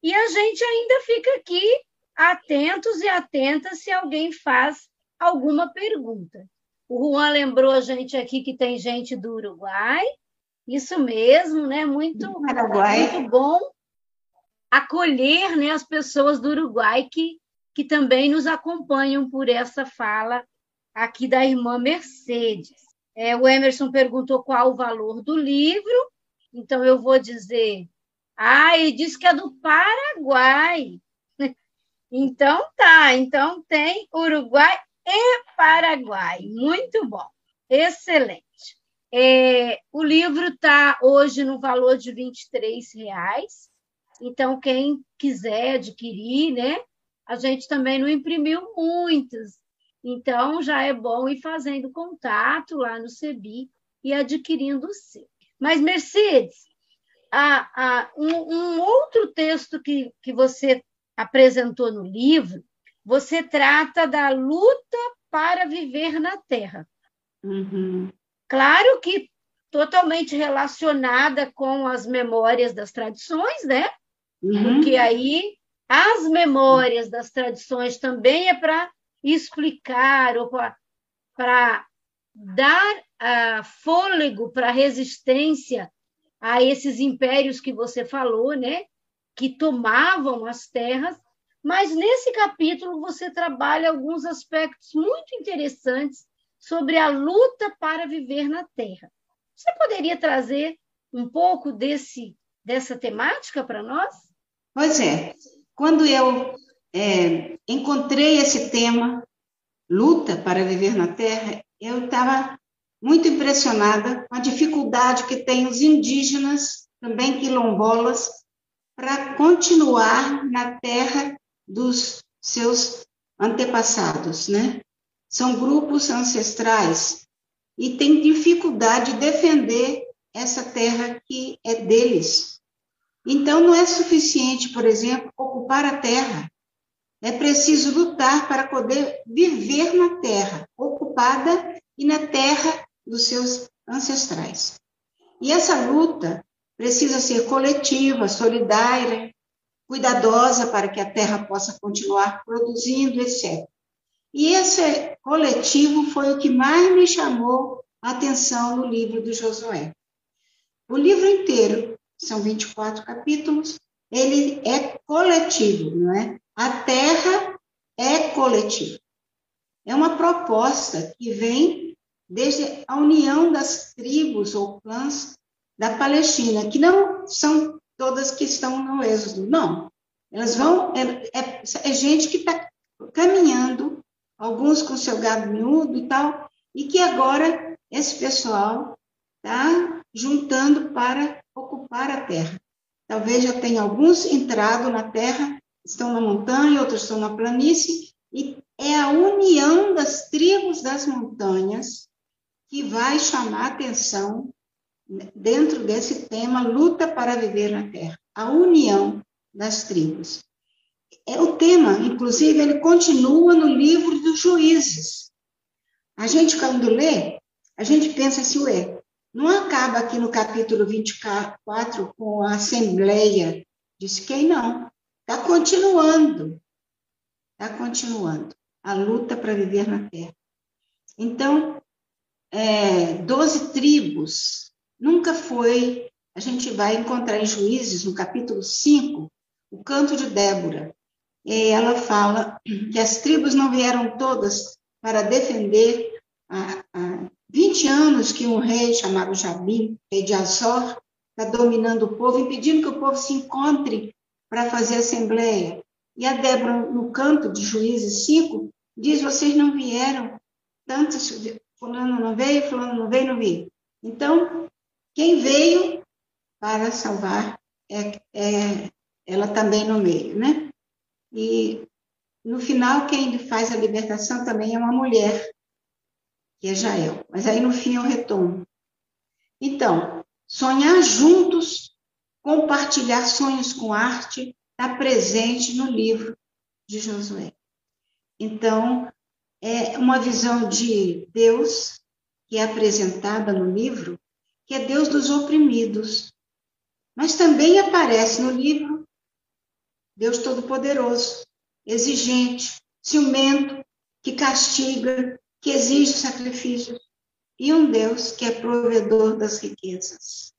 S2: E a gente ainda fica aqui atentos e atentas se alguém faz alguma pergunta. O Juan lembrou a gente aqui que tem gente do Uruguai, isso mesmo, né? Muito, muito bom acolher né, as pessoas do Uruguai que que também nos acompanham por essa fala aqui da irmã Mercedes. É, o Emerson perguntou qual o valor do livro, então eu vou dizer. Ah, ele disse que é do Paraguai. [LAUGHS] Então tá, então tem Uruguai e Paraguai. Muito bom, excelente. É, o livro está hoje no valor de R$ reais. Então, quem quiser adquirir, né, a gente também não imprimiu muitos. Então, já é bom ir fazendo contato lá no CEBI e adquirindo o seu. Mas, Mercedes, a, a, um, um, outro texto que, que você apresentou no livro, você trata da luta para viver na Terra.
S3: Uhum.
S2: Claro que totalmente relacionada com as memórias das tradições, né?
S3: Uhum.
S2: Porque aí as memórias das tradições também é para explicar ou para dar uh, fôlego para resistência a esses impérios que você falou, né? Que tomavam as terras. Mas nesse capítulo você trabalha alguns aspectos muito interessantes sobre a luta para viver na Terra. Você poderia trazer um pouco desse dessa temática para nós?
S3: Pois é. Quando eu é, encontrei esse tema, luta para viver na Terra, eu estava muito impressionada com a dificuldade que têm os indígenas, também quilombolas, para continuar na terra dos seus antepassados, né? São grupos ancestrais e têm dificuldade de defender essa terra que é deles. Então, não é suficiente, por exemplo, ocupar a terra. É preciso lutar para poder viver na terra ocupada e na terra dos seus ancestrais. E essa luta precisa ser coletiva, solidária, cuidadosa para que a terra possa continuar produzindo, etc. E esse coletivo foi o que mais me chamou a atenção no livro do Josué. O livro inteiro, são 24 capítulos, ele é coletivo, não é? A terra é coletiva. É uma proposta que vem desde a união das tribos ou clãs da Palestina, que não são todas que estão no êxodo, não. Elas vão, é, é, é gente que está caminhando, alguns com seu gado miúdo e tal, e que agora esse pessoal está juntando para ocupar a terra. Talvez já tenha alguns entrado na terra estão na montanha, outros estão na planície, e é a união das tribos das montanhas que vai chamar atenção dentro desse tema luta para viver na terra, a união das tribos. É o tema, inclusive, ele continua no livro dos Juízes. A gente quando lê, a gente pensa assim, ué, não acaba aqui no capítulo 24 com a assembleia Diz quem não. Está continuando. Está continuando a luta para viver na terra. Então, é, doze tribos nunca foi. A gente vai encontrar em Juízes, no capítulo 5, o canto de Débora. E ela fala que as tribos não vieram todas para defender há, há 20 anos que um rei chamado Jabim, rei de Azor, está dominando o povo, impedindo que o povo se encontre para fazer assembleia. E a Débora, no canto de Juízes 5, diz: vocês não vieram, tantos, fulano não veio, fulano não veio, não veio. Então, quem veio para salvar é, é ela também no meio, né? E no final, quem faz a libertação também é uma mulher, que é Jael. Mas aí no fim eu retomo. Então, sonhar juntos compartilhar sonhos com arte está presente no livro de Josué. Então, é uma visão de Deus que é apresentada no livro, que é Deus dos oprimidos. Mas também aparece no livro Deus Todo-Poderoso, exigente, ciumento, que castiga, que exige sacrifícios, e um Deus que é provedor das riquezas.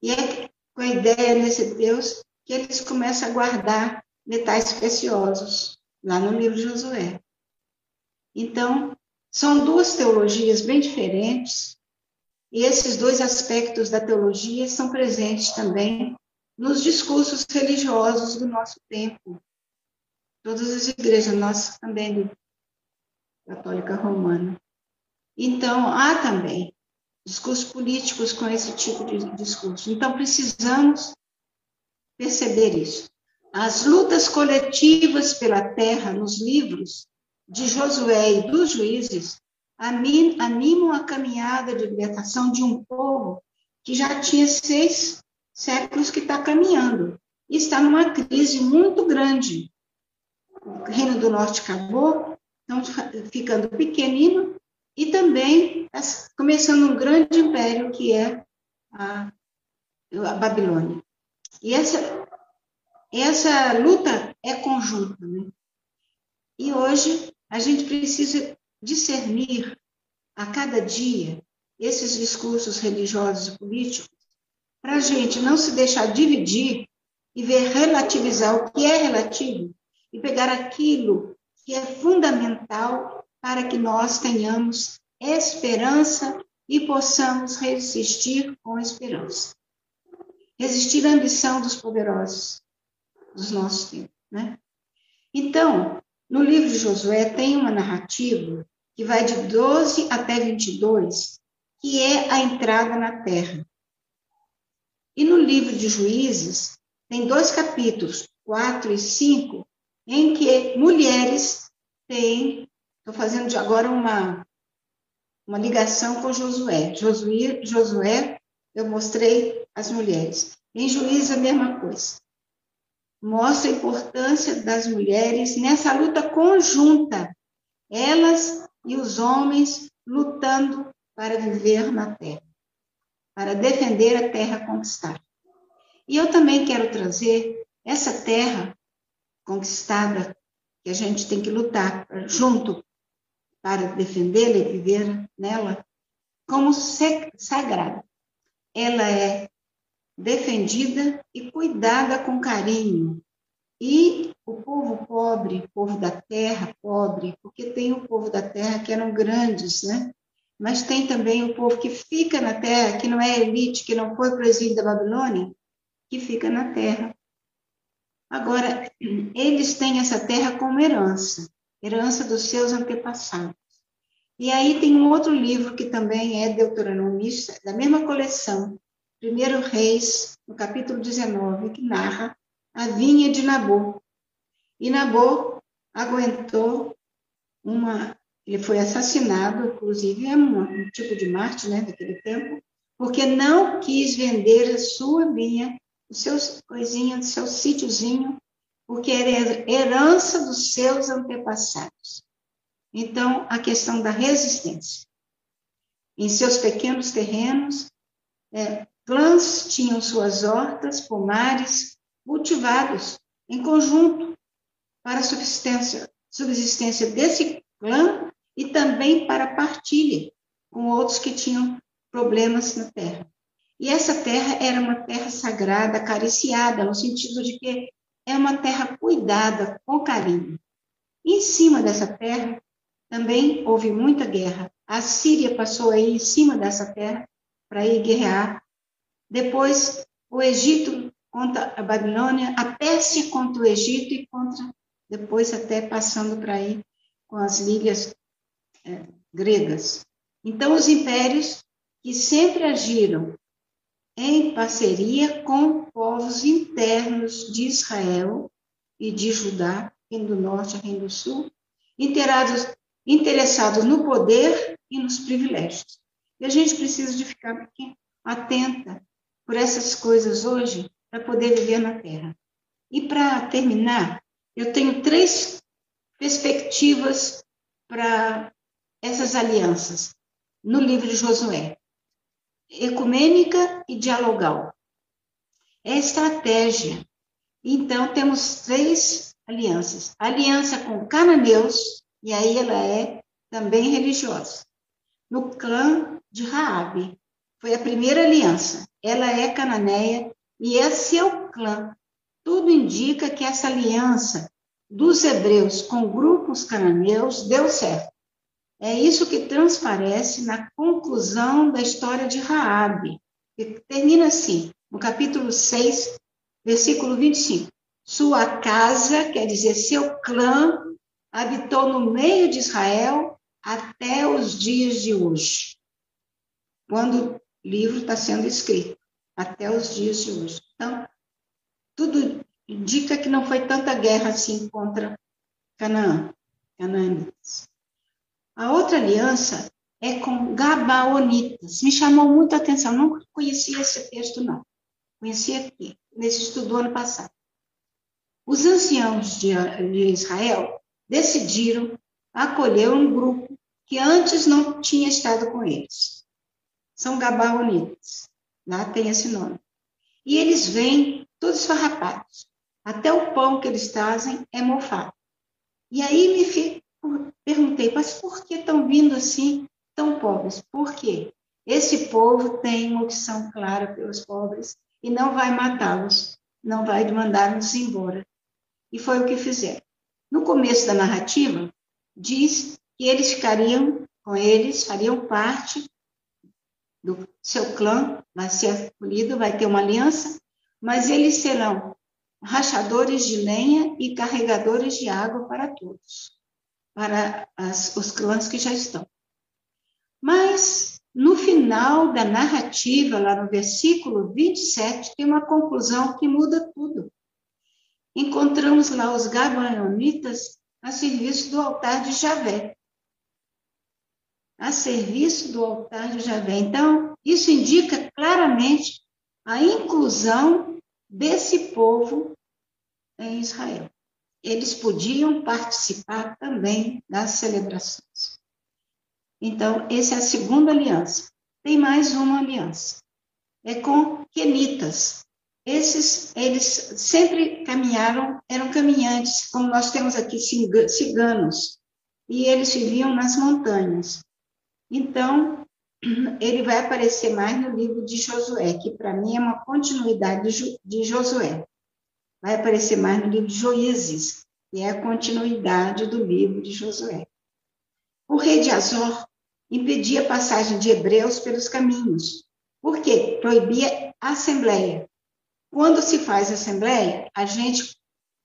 S3: E é com a ideia nesse Deus que eles começam a guardar metais preciosos, lá no livro de Josué. Então, são duas teologias bem diferentes, e esses dois aspectos da teologia são presentes também nos discursos religiosos do nosso tempo. Todas as igrejas nossas também, Católica Romana. Então, há também discursos políticos com esse tipo de discurso. Então, precisamos perceber isso. As lutas coletivas pela terra nos livros de Josué e dos juízes animam a caminhada de libertação de um povo que já tinha seis séculos que está caminhando e está numa crise muito grande. O Reino do Norte acabou, então ficando pequenino, e também começando um grande império que é a, a Babilônia. E essa, essa luta é conjunta. Né? E hoje a gente precisa discernir a cada dia esses discursos religiosos e políticos para a gente não se deixar dividir e ver relativizar o que é relativo e pegar aquilo que é fundamental para que nós tenhamos esperança e possamos resistir com esperança. Resistir à ambição dos poderosos dos nossos tempos, né? Então, no livro de Josué tem uma narrativa que vai de 12 até 22, que é a entrada na terra. E no livro de Juízes tem dois capítulos, 4 e 5, em que mulheres têm, estou fazendo de agora uma, uma ligação com Josué. Josué. Josué, eu mostrei as mulheres. Em Juízes, a mesma coisa mostra a importância das mulheres nessa luta conjunta, elas e os homens lutando para viver na terra, para defender a terra conquistada. E eu também quero trazer essa terra conquistada, que a gente tem que lutar junto para defendê-la e viver nela, como sagrada. Ela é defendida e cuidada com carinho. E o povo pobre, povo da terra pobre, porque tem o povo da terra que eram grandes, né? Mas tem também o povo que fica na terra, que não é elite, que não foi para o exílio da Babilônia, que fica na terra. Agora, eles têm essa terra como herança, herança dos seus antepassados. E aí tem um outro livro que também é deuteronomista, da mesma coleção, Primeiro Reis, no capítulo 19, que narra a vinha de Nabô. E Nabô aguentou uma. Ele foi assassinado, inclusive, é um, um tipo de Marte, né, daquele tempo, porque não quis vender a sua vinha, os seus coisinhas, o seu sítiozinho, porque era herança dos seus antepassados. Então, a questão da resistência. Em seus pequenos terrenos, é, Clãs tinham suas hortas, pomares, cultivados em conjunto para a subsistência, subsistência desse clã e também para partilha com outros que tinham problemas na terra. E essa terra era uma terra sagrada, acariciada, no sentido de que é uma terra cuidada com carinho. E em cima dessa terra também houve muita guerra. A Síria passou aí em cima dessa terra para ir guerrear depois o Egito contra a Babilônia, a Pérsia contra o Egito e contra, depois até passando para aí com as ligas é, gregas. Então, os impérios que sempre agiram em parceria com povos internos de Israel e de Judá, Reino do Norte Reino do Sul, interessados no poder e nos privilégios. E a gente precisa de ficar atenta por essas coisas hoje para poder viver na Terra. E para terminar, eu tenho três perspectivas para essas alianças no livro de Josué: ecumênica e dialogal. É estratégia. Então, temos três alianças: aliança com cananeus, e aí ela é também religiosa, no clã de Raabe, foi a primeira aliança. Ela é cananeia e é seu clã. Tudo indica que essa aliança dos hebreus com grupos cananeus deu certo. É isso que transparece na conclusão da história de Raabe, que termina assim, no capítulo 6, versículo 25. Sua casa, quer dizer, seu clã, habitou no meio de Israel até os dias de hoje. Quando livro está sendo escrito até os dias de hoje. Então, tudo indica que não foi tanta guerra assim contra Canaã. canaanitas. A outra aliança é com Gabaonitas. Me chamou muito a atenção, não conhecia esse texto, não. Conhecia aqui, nesse estudo do ano passado. Os anciãos de, de Israel decidiram acolher um grupo que antes não tinha estado com eles. São Gabaonitas. Lá tem esse nome. E eles vêm todos farrapados. Até o pão que eles trazem é mofado. E aí me perguntei, mas por que estão vindo assim tão pobres? Por quê? Esse povo tem uma opção clara pelos pobres e não vai matá-los, não vai mandá-los embora. E foi o que fizeram. No começo da narrativa, diz que eles ficariam com eles, fariam parte do seu clã, vai ser acolhido, vai ter uma aliança, mas eles serão rachadores de lenha e carregadores de água para todos, para as, os clãs que já estão. Mas, no final da narrativa, lá no versículo 27, tem uma conclusão que muda tudo. Encontramos lá os gabaonitas a serviço do altar de Javé. A serviço do altar de Javé. Então, isso indica claramente a inclusão desse povo em Israel. Eles podiam participar também das celebrações. Então, essa é a segunda aliança. Tem mais uma aliança. É com quenitas. Esses, eles sempre caminharam, eram caminhantes, como nós temos aqui ciganos, e eles viviam nas montanhas. Então, ele vai aparecer mais no livro de Josué, que para mim é uma continuidade de Josué. Vai aparecer mais no livro de Joízes, que é a continuidade do livro de Josué. O rei de Azor impedia a passagem de hebreus pelos caminhos, porque proibia a assembleia. Quando se faz assembleia, a gente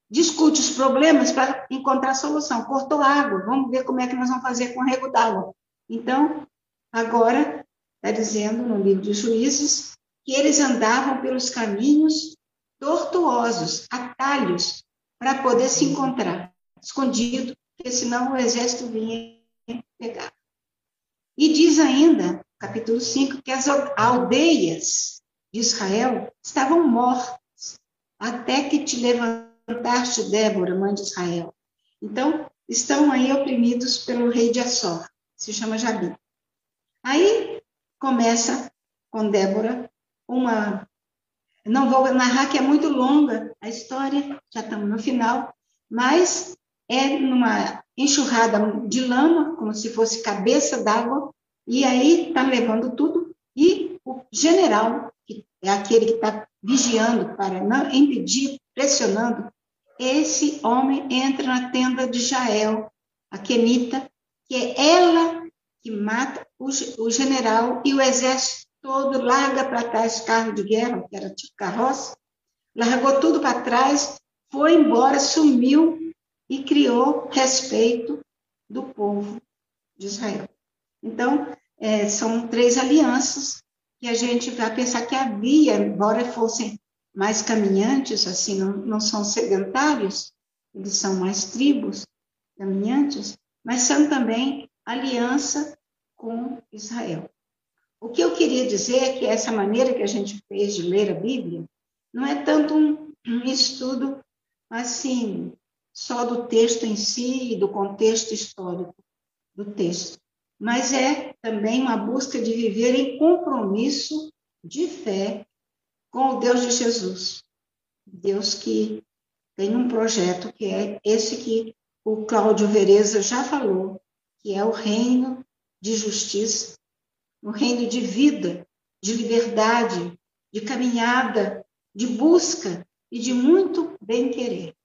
S3: discute os problemas para encontrar solução. Cortou água, vamos ver como é que nós vamos fazer com o rego d'água. Então, agora, está dizendo no livro de Juízes que eles andavam pelos caminhos tortuosos, atalhos, para poder se encontrar, escondido, porque senão o exército vinha pegar. E diz ainda, capítulo 5, que as aldeias de Israel estavam mortas, até que te levantaste, Débora, mãe de Israel. Então, estão aí oprimidos pelo rei de Assor se chama Jabi. Aí começa com Débora uma. Não vou narrar que é muito longa a história, já estamos no final, mas é numa enxurrada de lama, como se fosse cabeça d'água, e aí está levando tudo, e o general, que é aquele que está vigiando para não impedir, pressionando, esse homem entra na tenda de Jael, a Kenita, que é ela que mata o, o general e o exército todo larga para trás carro de guerra, que era tipo carroça, largou tudo para trás, foi embora, sumiu e criou respeito do povo de Israel. Então, é, são três alianças que a gente vai pensar que havia, embora fossem mais caminhantes, assim, não, não são sedentários, eles são mais tribos caminhantes, mas são também aliança com Israel. O que eu queria dizer é que essa maneira que a gente fez de ler a Bíblia não é tanto um, um estudo assim só do texto em si e do contexto histórico do texto, mas é também uma busca de viver em compromisso de fé com o Deus de Jesus. Deus que tem um projeto que é esse que o Cláudio Vereza já falou, que é o reino de justiça, o reino de vida, de liberdade, de caminhada, de busca e de muito bem-querer.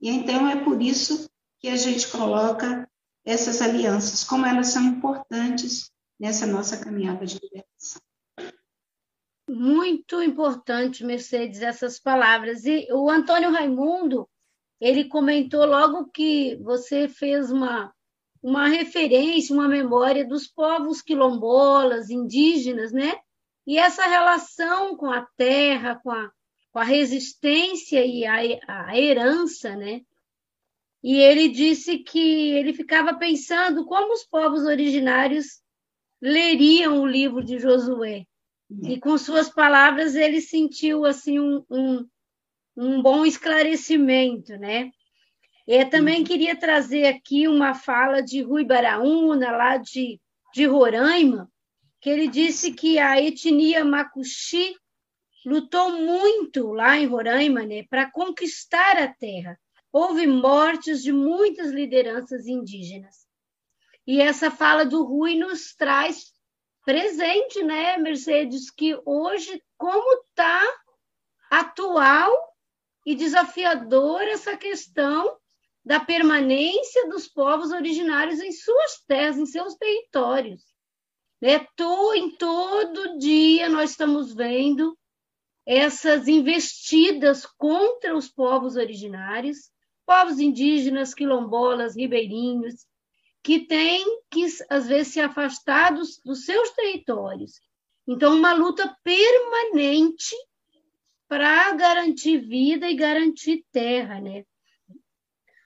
S3: E então é por isso que a gente coloca essas alianças, como elas são importantes nessa nossa caminhada de libertação.
S2: Muito importante, Mercedes, essas palavras. E o Antônio Raimundo, ele comentou logo que você fez uma uma referência, uma memória dos povos quilombolas, indígenas, né? E essa relação com a terra, com a, com a resistência e a, a herança, né? e ele disse que ele ficava pensando como os povos originários leriam o livro de Josué. E com suas palavras ele sentiu assim um, um, um bom esclarecimento, né? Eu também uhum. queria trazer aqui uma fala de Rui Baraúna, lá de, de Roraima, que ele disse que a etnia Macuxi lutou muito lá em Roraima né, para conquistar a terra. Houve mortes de muitas lideranças indígenas. E essa fala do Rui nos traz presente, né, Mercedes, que hoje como está atual e desafiador essa questão da permanência dos povos originários em suas terras, em seus territórios. Né? Tô, em todo dia nós estamos vendo essas investidas contra os povos originários, povos indígenas, quilombolas, ribeirinhos, que têm que, às vezes, se afastar dos, dos seus territórios. Então, uma luta permanente para garantir vida e garantir terra, né?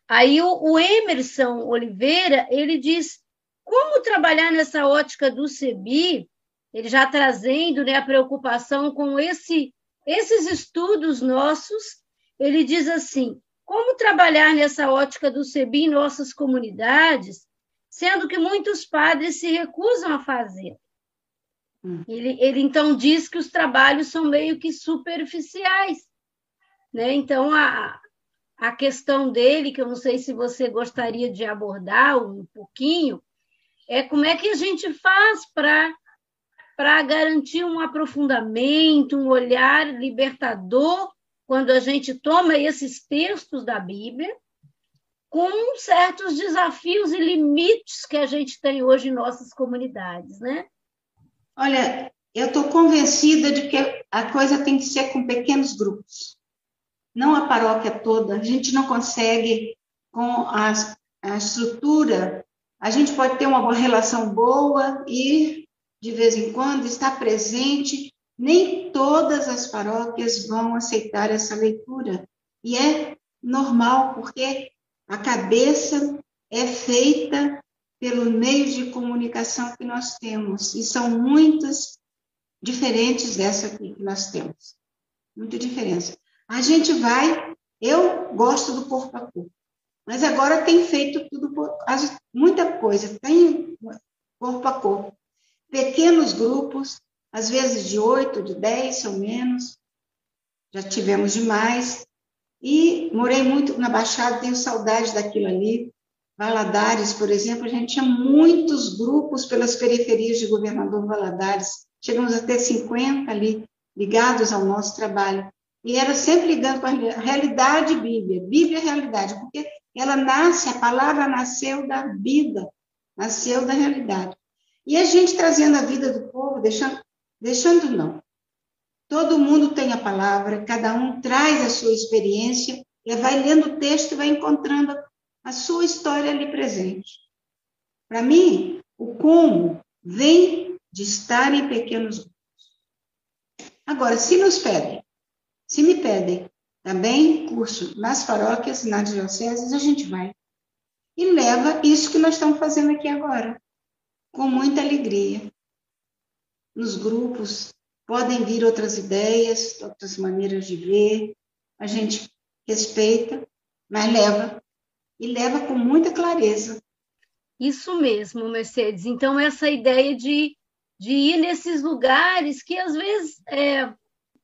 S2: Aí o, o, Emerson Oliveira, ele diz como trabalhar nessa ótica do CEBI, ele já trazendo né, a preocupação com esse, esses estudos nossos, ele diz assim, como trabalhar nessa ótica do CEBI em nossas comunidades, sendo que muitos padres se recusam a fazer. Hum. Ele, ele então diz que os trabalhos são meio que superficiais. Né? Então, a, a questão dele, que eu não sei se você gostaria de abordar um pouquinho, é como é que a gente faz para para garantir um aprofundamento, um olhar libertador quando a gente toma esses textos da Bíblia com certos desafios e limites que a gente tem hoje em nossas comunidades, né?
S3: Olha, eu estou convencida de que a coisa tem que ser com pequenos grupos, não a paróquia toda. A gente não consegue, com a, a estrutura, a gente pode ter uma relação boa e, de vez em quando, estar presente. Nem todas as paróquias vão aceitar essa leitura. E é normal, porque a cabeça é feita pelo meio de comunicação que nós temos, e são muitas diferentes dessa que nós temos. Muita diferença. A gente vai, eu gosto do corpo a corpo, mas agora tem feito tudo, muita coisa, tem corpo a corpo. Pequenos grupos, às vezes de oito, de dez ou menos, já tivemos demais, e morei muito na Baixada, tenho saudade daquilo ali. Valadares, por exemplo, a gente tinha muitos grupos pelas periferias de Governador Valadares. Chegamos a ter 50 ali, ligados ao nosso trabalho. E era sempre ligando com a realidade Bíblia. Bíblia é realidade, porque ela nasce, a palavra nasceu da vida, nasceu da realidade. E a gente trazendo a vida do povo, deixando, deixando não, Todo mundo tem a palavra, cada um traz a sua experiência e vai lendo o texto e vai encontrando a sua história ali presente. Para mim, o como vem de estar em pequenos grupos. Agora, se nos pedem, se me pedem também curso nas paróquias, nas dioceses, a gente vai. E leva isso que nós estamos fazendo aqui agora, com muita alegria. Nos grupos, Podem vir outras ideias, outras maneiras de ver, a gente respeita, mas leva, e leva com muita clareza.
S2: Isso mesmo, Mercedes. Então, essa ideia de, de ir nesses lugares que às vezes é,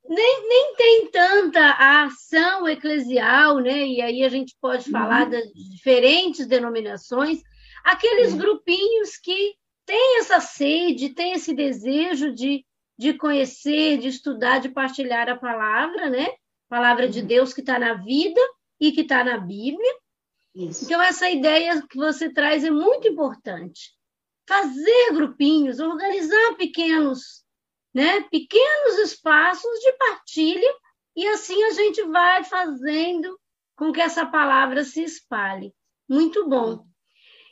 S2: nem, nem tem tanta ação eclesial, né? E aí a gente pode falar uhum. das diferentes denominações, aqueles uhum. grupinhos que têm essa sede, têm esse desejo de, de conhecer, de estudar, de partilhar a palavra, né? Palavra de uhum. Deus que está na vida e que está na Bíblia. Isso. Então, essa ideia que você traz é muito importante. Fazer grupinhos, organizar pequenos, né? Pequenos espaços de partilha, e assim a gente vai fazendo com que essa palavra se espalhe. Muito bom.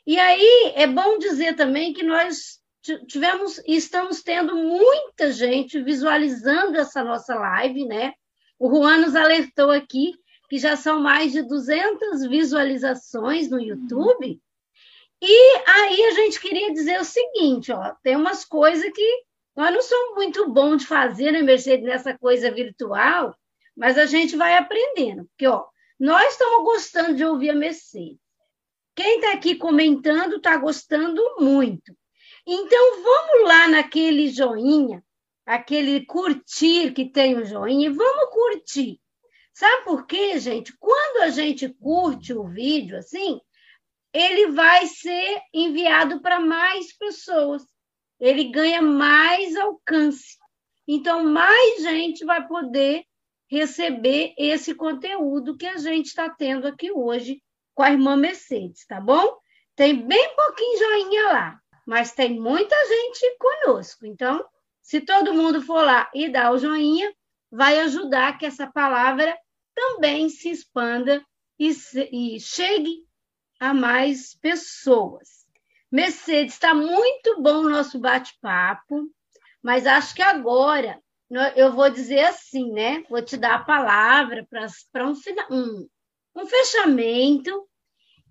S2: E aí é bom dizer também que nós tivemos e estamos tendo muita gente visualizando essa nossa live, né? O Juan nos alertou aqui que já são mais de 200 visualizações no YouTube. E aí a gente queria dizer o seguinte, ó, tem umas coisas que nós não somos muito bons de fazer, né, Mercedes, nessa coisa virtual, mas a gente vai aprendendo. Porque, ó, nós estamos gostando de ouvir a Mercedes. Quem está aqui comentando está gostando muito. Então, vamos lá naquele joinha, aquele curtir que tem o joinha, e vamos curtir. Sabe por quê, gente? Quando a gente curte o vídeo assim, ele vai ser enviado para mais pessoas. Ele ganha mais alcance. Então, mais gente vai poder receber esse conteúdo que a gente está tendo aqui hoje com a irmã Mercedes, tá bom? Tem bem pouquinho joinha lá, mas tem muita gente conosco. Então, se todo mundo for lá e dar o joinha, vai ajudar que essa palavra também se expanda e, se, e chegue a mais pessoas. Mercedes, está muito bom o nosso bate-papo, mas acho que agora eu vou dizer assim, né? Vou te dar a palavra para um, um, um fechamento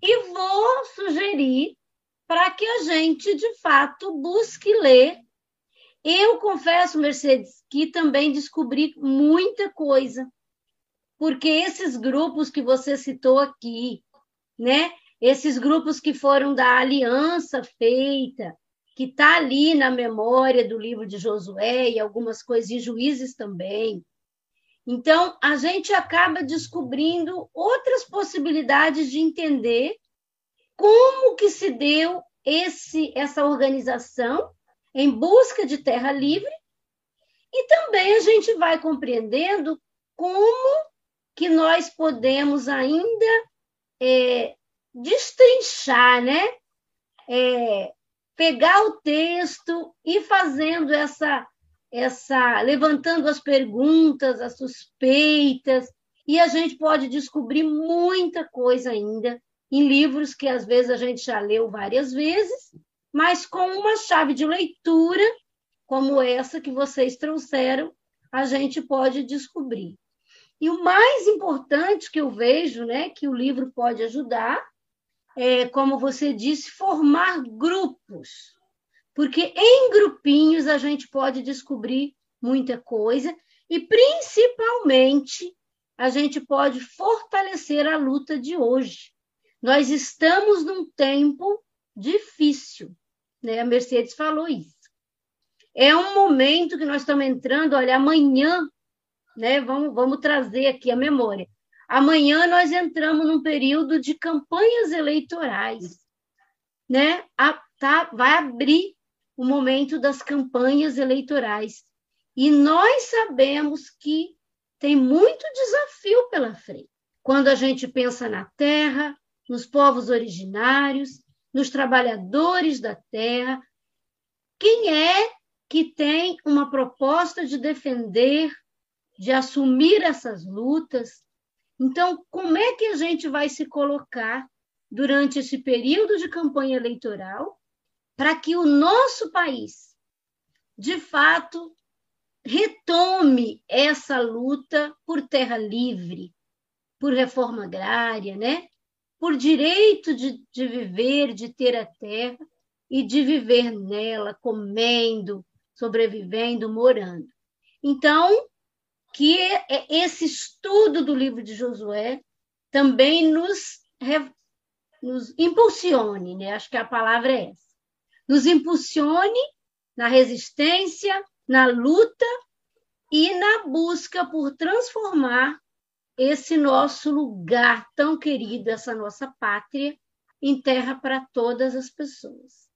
S2: e vou sugerir para que a gente, de fato, busque ler. Eu confesso, Mercedes, que também descobri muita coisa, porque esses grupos que você citou aqui, né? Esses grupos que foram da aliança feita, que está ali na memória do livro de Josué e algumas coisas, e juízes também. Então, a gente acaba descobrindo outras possibilidades de entender como que se deu esse, essa organização em busca de terra livre, e também a gente vai compreendendo como que nós podemos ainda é, destrinchar, né? É, pegar o texto e fazendo essa, essa, levantando as perguntas, as suspeitas, e a gente pode descobrir muita coisa ainda em livros que às vezes a gente já leu várias vezes, mas com uma chave de leitura como essa que vocês trouxeram, a gente pode descobrir. E o mais importante que eu vejo, né, que o livro pode ajudar, é, como você disse, formar grupos. Porque em grupinhos a gente pode descobrir muita coisa e, principalmente, a gente pode fortalecer a luta de hoje. Nós estamos num tempo difícil, né? A Mercedes falou isso. É um momento que nós estamos entrando, olha, amanhã, né? Vamos, vamos trazer aqui a memória. Amanhã nós entramos num período de campanhas eleitorais, né? A, tá, vai abrir o momento das campanhas eleitorais. E nós sabemos que tem muito desafio pela frente. Quando a gente pensa na terra, nos povos originários, nos trabalhadores da terra, quem é que tem uma proposta de defender, de assumir essas lutas, então, como é que a gente vai se colocar durante esse período de campanha eleitoral para que o nosso país, de fato, retome essa luta por terra livre, por reforma agrária, né? por direito de, de viver, de ter a terra e de viver nela, comendo, sobrevivendo, morando. Então, que esse estudo do livro de Josué também nos, nos impulsione, né? acho que a palavra é essa, nos impulsione na resistência, na luta e na busca por transformar esse nosso lugar tão querido, essa nossa pátria, em terra para todas as pessoas.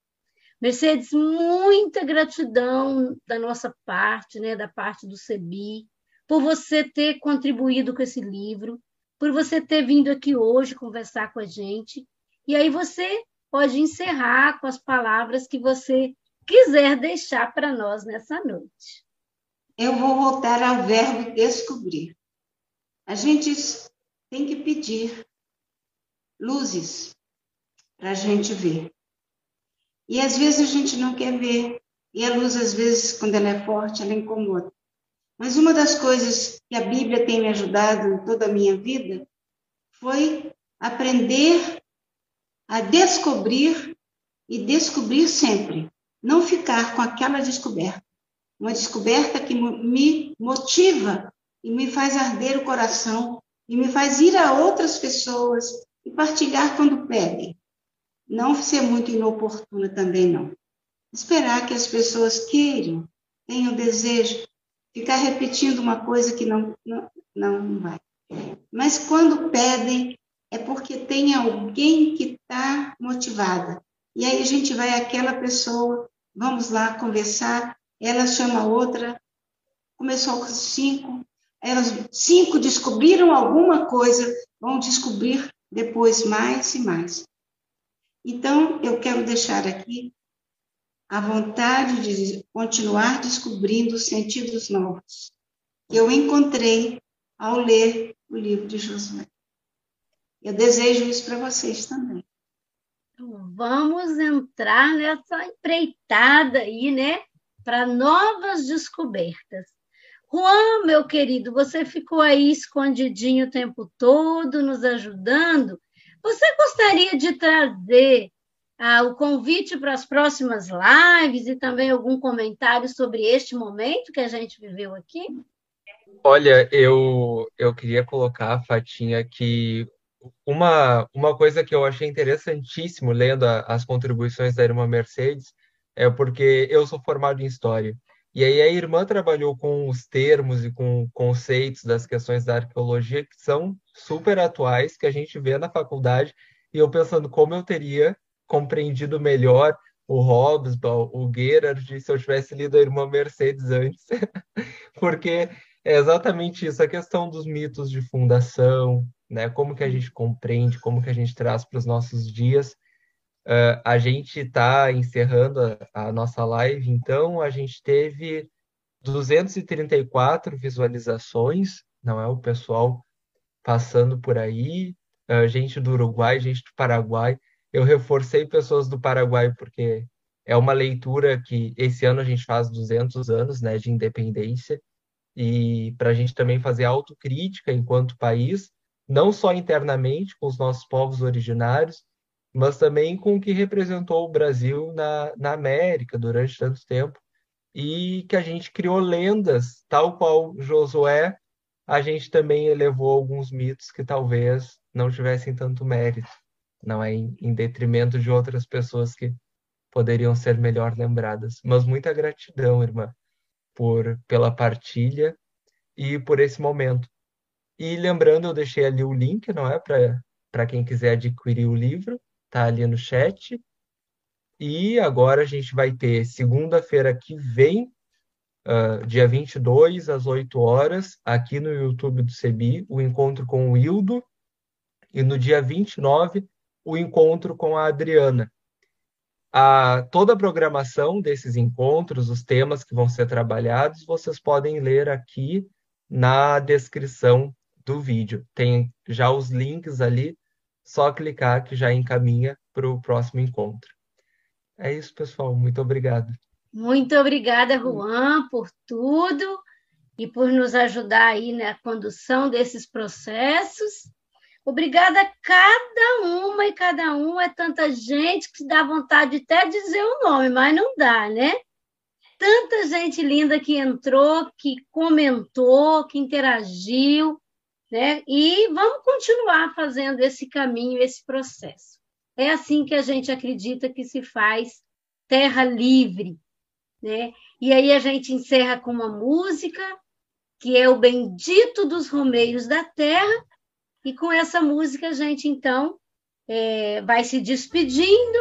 S2: Mercedes, muita gratidão da nossa parte, né, da parte do CEBI, por você ter contribuído com esse livro, por você ter vindo aqui hoje conversar com a gente. E aí você pode encerrar com as palavras que você quiser deixar para nós nessa noite.
S3: Eu vou voltar ao verbo descobrir. A gente tem que pedir luzes para a gente ver. E às vezes a gente não quer ver. E a luz, às vezes, quando ela é forte, ela incomoda. Mas uma das coisas que a Bíblia tem me ajudado em toda a minha vida foi aprender a descobrir e descobrir sempre, não ficar com aquela descoberta. Uma descoberta que me motiva e me faz arder o coração e me faz ir a outras pessoas e partilhar quando pedem. Não ser muito inoportuna também não. Esperar que as pessoas queiram, tenham desejo, ficar repetindo uma coisa que não, não, não vai. Mas quando pedem, é porque tem alguém que está motivada. E aí a gente vai àquela pessoa, vamos lá conversar, ela chama outra, começou com cinco, elas cinco descobriram alguma coisa, vão descobrir depois mais e mais. Então, eu quero deixar aqui a vontade de continuar descobrindo sentidos novos que eu encontrei ao ler o livro de Josué. Eu desejo isso para vocês também.
S2: Então, vamos entrar nessa empreitada aí, né? Para novas descobertas. Juan, meu querido, você ficou aí escondidinho o tempo todo, nos ajudando. Você gostaria de trazer ah, o convite para as próximas lives e também algum comentário sobre este momento que a gente viveu aqui?
S4: Olha, eu, eu queria colocar, Fatinha, que uma, uma coisa que eu achei interessantíssimo lendo a, as contribuições da irmã Mercedes é porque eu sou formado em História. E aí a irmã trabalhou com os termos e com conceitos das questões da arqueologia que são super atuais, que a gente vê na faculdade, e eu pensando como eu teria compreendido melhor o Hobsbawm, o Gerard, se eu tivesse lido a irmã Mercedes antes, [LAUGHS] porque é exatamente isso, a questão dos mitos de fundação, né? Como que a gente compreende, como que a gente traz para os nossos dias. Uh, a gente está encerrando a, a, nossa live, então a gente teve 234 visualizações, não é o pessoal passando por aí, uh, gente do Uruguai, gente do Paraguai. Eu reforcei pessoas do Paraguai porque é uma leitura que esse ano a gente faz 200 anos né, de independência. E para a gente também fazer autocrítica enquanto país, não só internamente com os nossos povos originários, mas também com o que representou o Brasil na, na América durante tanto tempo. E que a gente criou lendas, tal qual Josué, a gente também elevou alguns mitos que talvez não tivessem tanto mérito, não é em, em detrimento de outras pessoas que poderiam ser melhor lembradas. Mas muita gratidão, irmã por pela partilha e por esse momento. E lembrando, eu deixei ali o link, não é, para quem quiser adquirir o livro, tá ali no chat. E agora a gente vai ter segunda-feira que vem, uh, dia 22, às 8 horas, aqui no YouTube do CEBI, o encontro com o Hildo. E no dia 29, o encontro com a Adriana a, toda a programação desses encontros, os temas que vão ser trabalhados, vocês podem ler aqui na descrição do vídeo. Tem já os links ali, só clicar que já encaminha para o próximo encontro. É isso, pessoal. Muito obrigado.
S2: Muito obrigada, Juan, por tudo e por nos ajudar aí na condução desses processos. Obrigada a cada uma e cada um. É tanta gente que dá vontade de até dizer o nome, mas não dá, né? Tanta gente linda que entrou, que comentou, que interagiu, né? E vamos continuar fazendo esse caminho, esse processo. É assim que a gente acredita que se faz terra livre, né? E aí a gente encerra com uma música que é o Bendito dos Romeiros da Terra, e com essa música, a gente então é, vai se despedindo,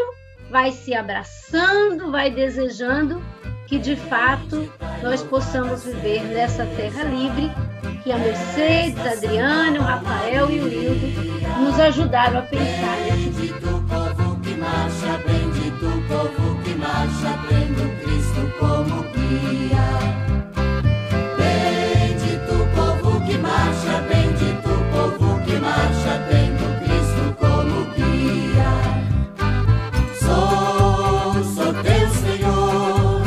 S2: vai se abraçando, vai desejando que de fato nós possamos viver nessa terra livre que a Mercedes, a Adriana, o Rafael e o Hildo nos ajudaram a pensar
S5: Bendito povo que marcha, bendito povo que marcha, povo que marcha tendo Cristo como guia. Sou, sou teu Senhor,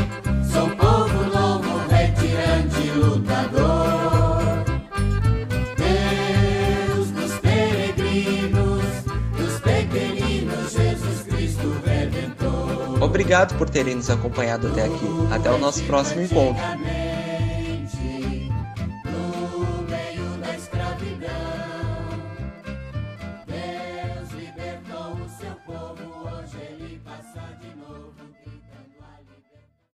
S5: sou povo novo, retirante, lutador. Deus dos peregrinos, dos pequeninos, Jesus Cristo Redentor.
S4: Obrigado por terem nos acompanhado até aqui. Até o nosso próximo encontro.